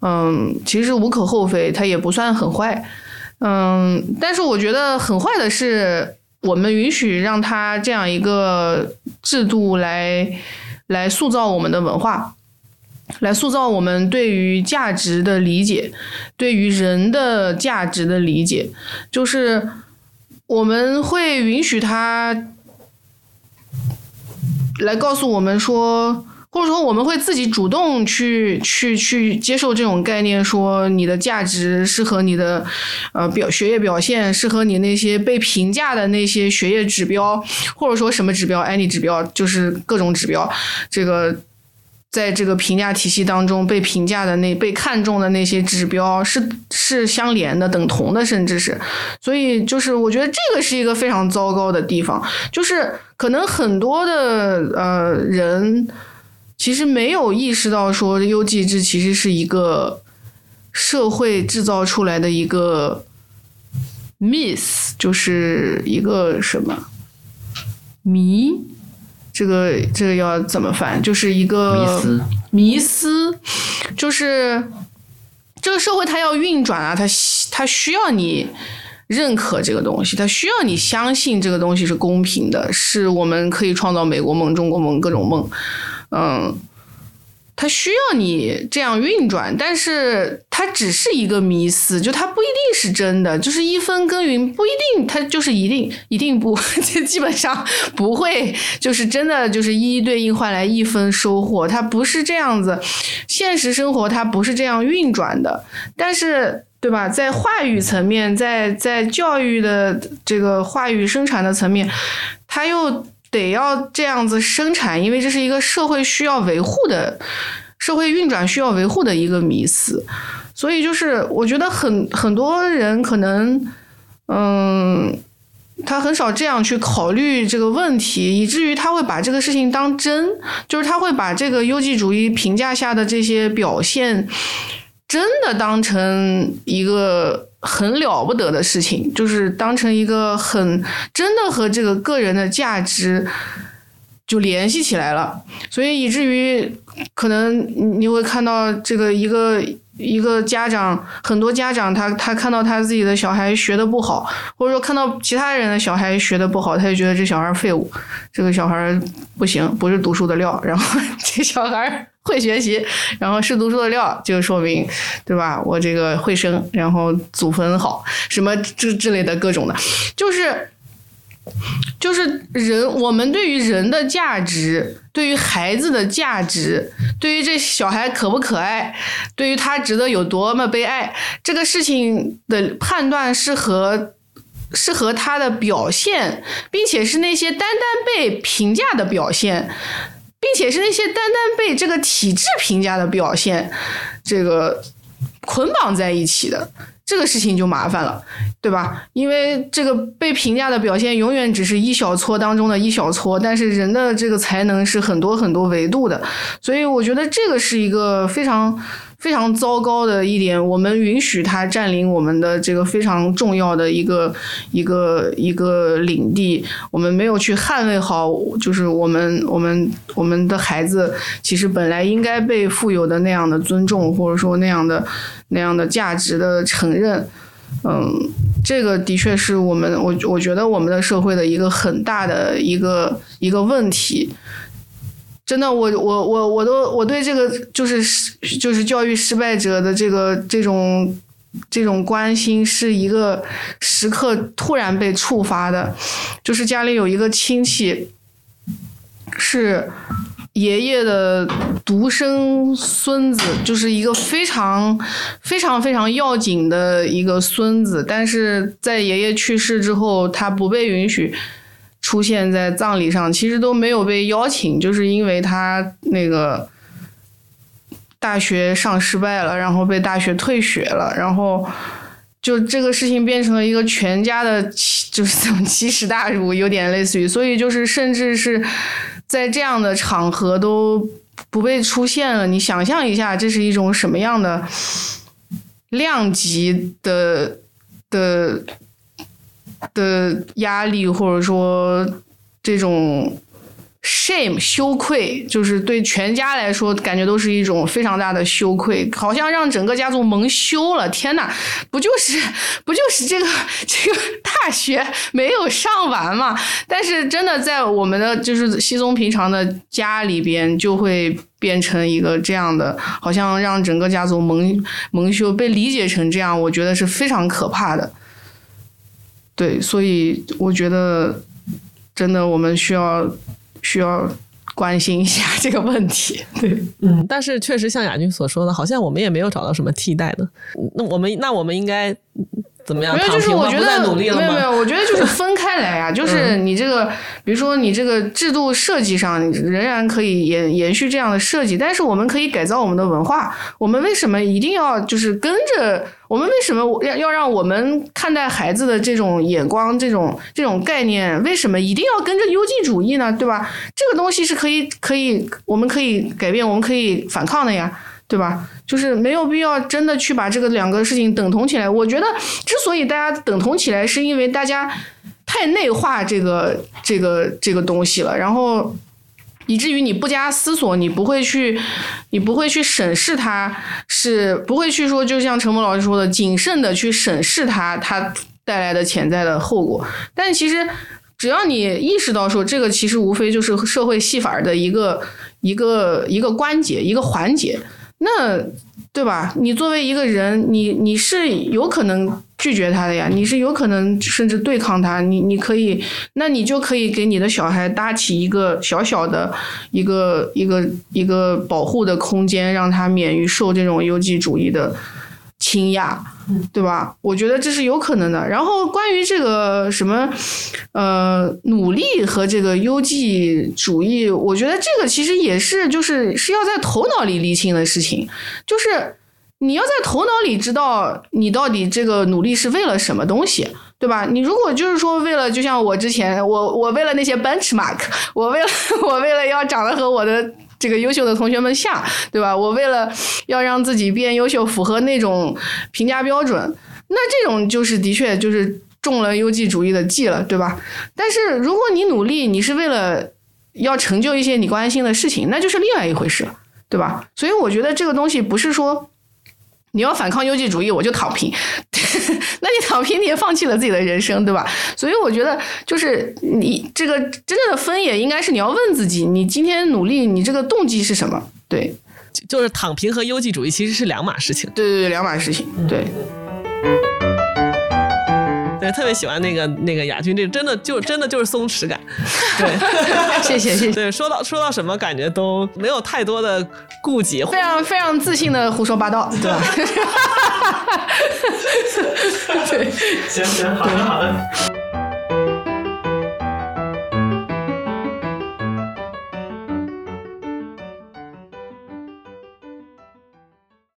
嗯，其实无可厚非，它也不算很坏，嗯，但是我觉得很坏的是，我们允许让它这样一个制度来来塑造我们的文化。来塑造我们对于价值的理解，对于人的价值的理解，就是我们会允许他来告诉我们说，或者说我们会自己主动去去去接受这种概念，说你的价值是和你的呃表学业表现是和你那些被评价的那些学业指标，或者说什么指标，，any 指标，就是各种指标，这个。在这个评价体系当中被评价的那被看中的那些指标是是相连的、等同的，甚至是，所以就是我觉得这个是一个非常糟糕的地方，就是可能很多的呃人其实没有意识到说优绩制其实是一个社会制造出来的一个 miss，就是一个什么迷。这个这个要怎么翻？就是一个迷思，迷思，就是这个社会它要运转啊，它它需要你认可这个东西，它需要你相信这个东西是公平的，是我们可以创造美国梦、中国梦各种梦，嗯。它需要你这样运转，但是它只是一个迷思，就它不一定是真的，就是一分耕耘不一定，它就是一定一定不，就基本上不会，就是真的就是一一对应换来一分收获，它不是这样子，现实生活它不是这样运转的，但是对吧，在话语层面，在在教育的这个话语生产的层面，它又。得要这样子生产，因为这是一个社会需要维护的，社会运转需要维护的一个迷思，所以就是我觉得很很多人可能，嗯，他很少这样去考虑这个问题，以至于他会把这个事情当真，就是他会把这个优绩主义评价下的这些表现，真的当成一个。很了不得的事情，就是当成一个很真的和这个个人的价值就联系起来了，所以以至于可能你会看到这个一个一个家长，很多家长他他看到他自己的小孩学的不好，或者说看到其他人的小孩学的不好，他就觉得这小孩废物，这个小孩不行，不是读书的料，然后 这小孩。会学习，然后是读书的料，就说明，对吧？我这个会生，然后祖坟好，什么之之类的各种的，就是，就是人，我们对于人的价值，对于孩子的价值，对于这小孩可不可爱，对于他值得有多么被爱，这个事情的判断是和是和他的表现，并且是那些单单被评价的表现。并且是那些单单被这个体制评价的表现，这个捆绑在一起的这个事情就麻烦了，对吧？因为这个被评价的表现永远只是一小撮当中的一小撮，但是人的这个才能是很多很多维度的，所以我觉得这个是一个非常。非常糟糕的一点，我们允许他占领我们的这个非常重要的一个一个一个领地，我们没有去捍卫好，就是我们我们我们的孩子其实本来应该被富有的那样的尊重，或者说那样的那样的价值的承认，嗯，这个的确是我们我我觉得我们的社会的一个很大的一个一个问题。真的，我我我我都我对这个就是就是教育失败者的这个这种这种关心是一个时刻突然被触发的，就是家里有一个亲戚是爷爷的独生孙子，就是一个非常非常非常要紧的一个孙子，但是在爷爷去世之后，他不被允许。出现在葬礼上，其实都没有被邀请，就是因为他那个大学上失败了，然后被大学退学了，然后就这个事情变成了一个全家的，就是这种奇耻大辱，有点类似于，所以就是甚至是在这样的场合都不被出现了。你想象一下，这是一种什么样的量级的的。的压力，或者说这种 shame 羞愧，就是对全家来说，感觉都是一种非常大的羞愧，好像让整个家族蒙羞了。天呐，不就是不就是这个这个大学没有上完嘛？但是真的在我们的就是稀松平常的家里边，就会变成一个这样的，好像让整个家族蒙蒙羞，被理解成这样，我觉得是非常可怕的。对，所以我觉得真的我们需要需要关心一下这个问题。对，嗯，但是确实像亚军所说的，好像我们也没有找到什么替代的。那我们那我们应该怎么样？没有，就是我觉得？没有没有，我觉得就是分开来呀、就是你这个，比如说你这个制度设计上仍然可以延延续这样的设计，但是我们可以改造我们的文化。我们为什么一定要就是跟着？我们为什么要要让我们看待孩子的这种眼光、这种这种概念，为什么一定要跟着优绩主义呢？对吧？这个东西是可以可以，我们可以改变，我们可以反抗的呀。对吧？就是没有必要真的去把这个两个事情等同起来。我觉得，之所以大家等同起来，是因为大家太内化这个这个这个东西了，然后以至于你不加思索，你不会去，你不会去审视它，是不会去说，就像陈默老师说的，谨慎的去审视它，它带来的潜在的后果。但其实。只要你意识到说这个其实无非就是社会戏法的一个一个一个关节一个环节，那对吧？你作为一个人，你你是有可能拒绝他的呀，你是有可能甚至对抗他，你你可以，那你就可以给你的小孩搭起一个小小的一个一个一个保护的空间，让他免于受这种优绩主义的惊讶。对吧？我觉得这是有可能的。然后关于这个什么，呃，努力和这个优绩主义，我觉得这个其实也是就是是要在头脑里理清的事情，就是你要在头脑里知道你到底这个努力是为了什么东西。对吧？你如果就是说为了，就像我之前，我我为了那些 benchmark，我为了 我为了要长得和我的这个优秀的同学们像，对吧？我为了要让自己变优秀，符合那种评价标准，那这种就是的确就是中了优绩主义的计了，对吧？但是如果你努力，你是为了要成就一些你关心的事情，那就是另外一回事了，对吧？所以我觉得这个东西不是说。你要反抗优绩主义，我就躺平。那你躺平，你也放弃了自己的人生，对吧？所以我觉得，就是你这个真正的分野，应该是你要问自己，你今天努力，你这个动机是什么？对，就是躺平和优绩主义其实是两码事情。对对对，两码事情。对。对，特别喜欢那个那个亚军，这真的就真的就是松弛感。对，谢谢谢谢。对，说到说到什么，感觉都没有太多的顾忌，非常非常自信的胡说八道，对吧？对，行行，好的好的。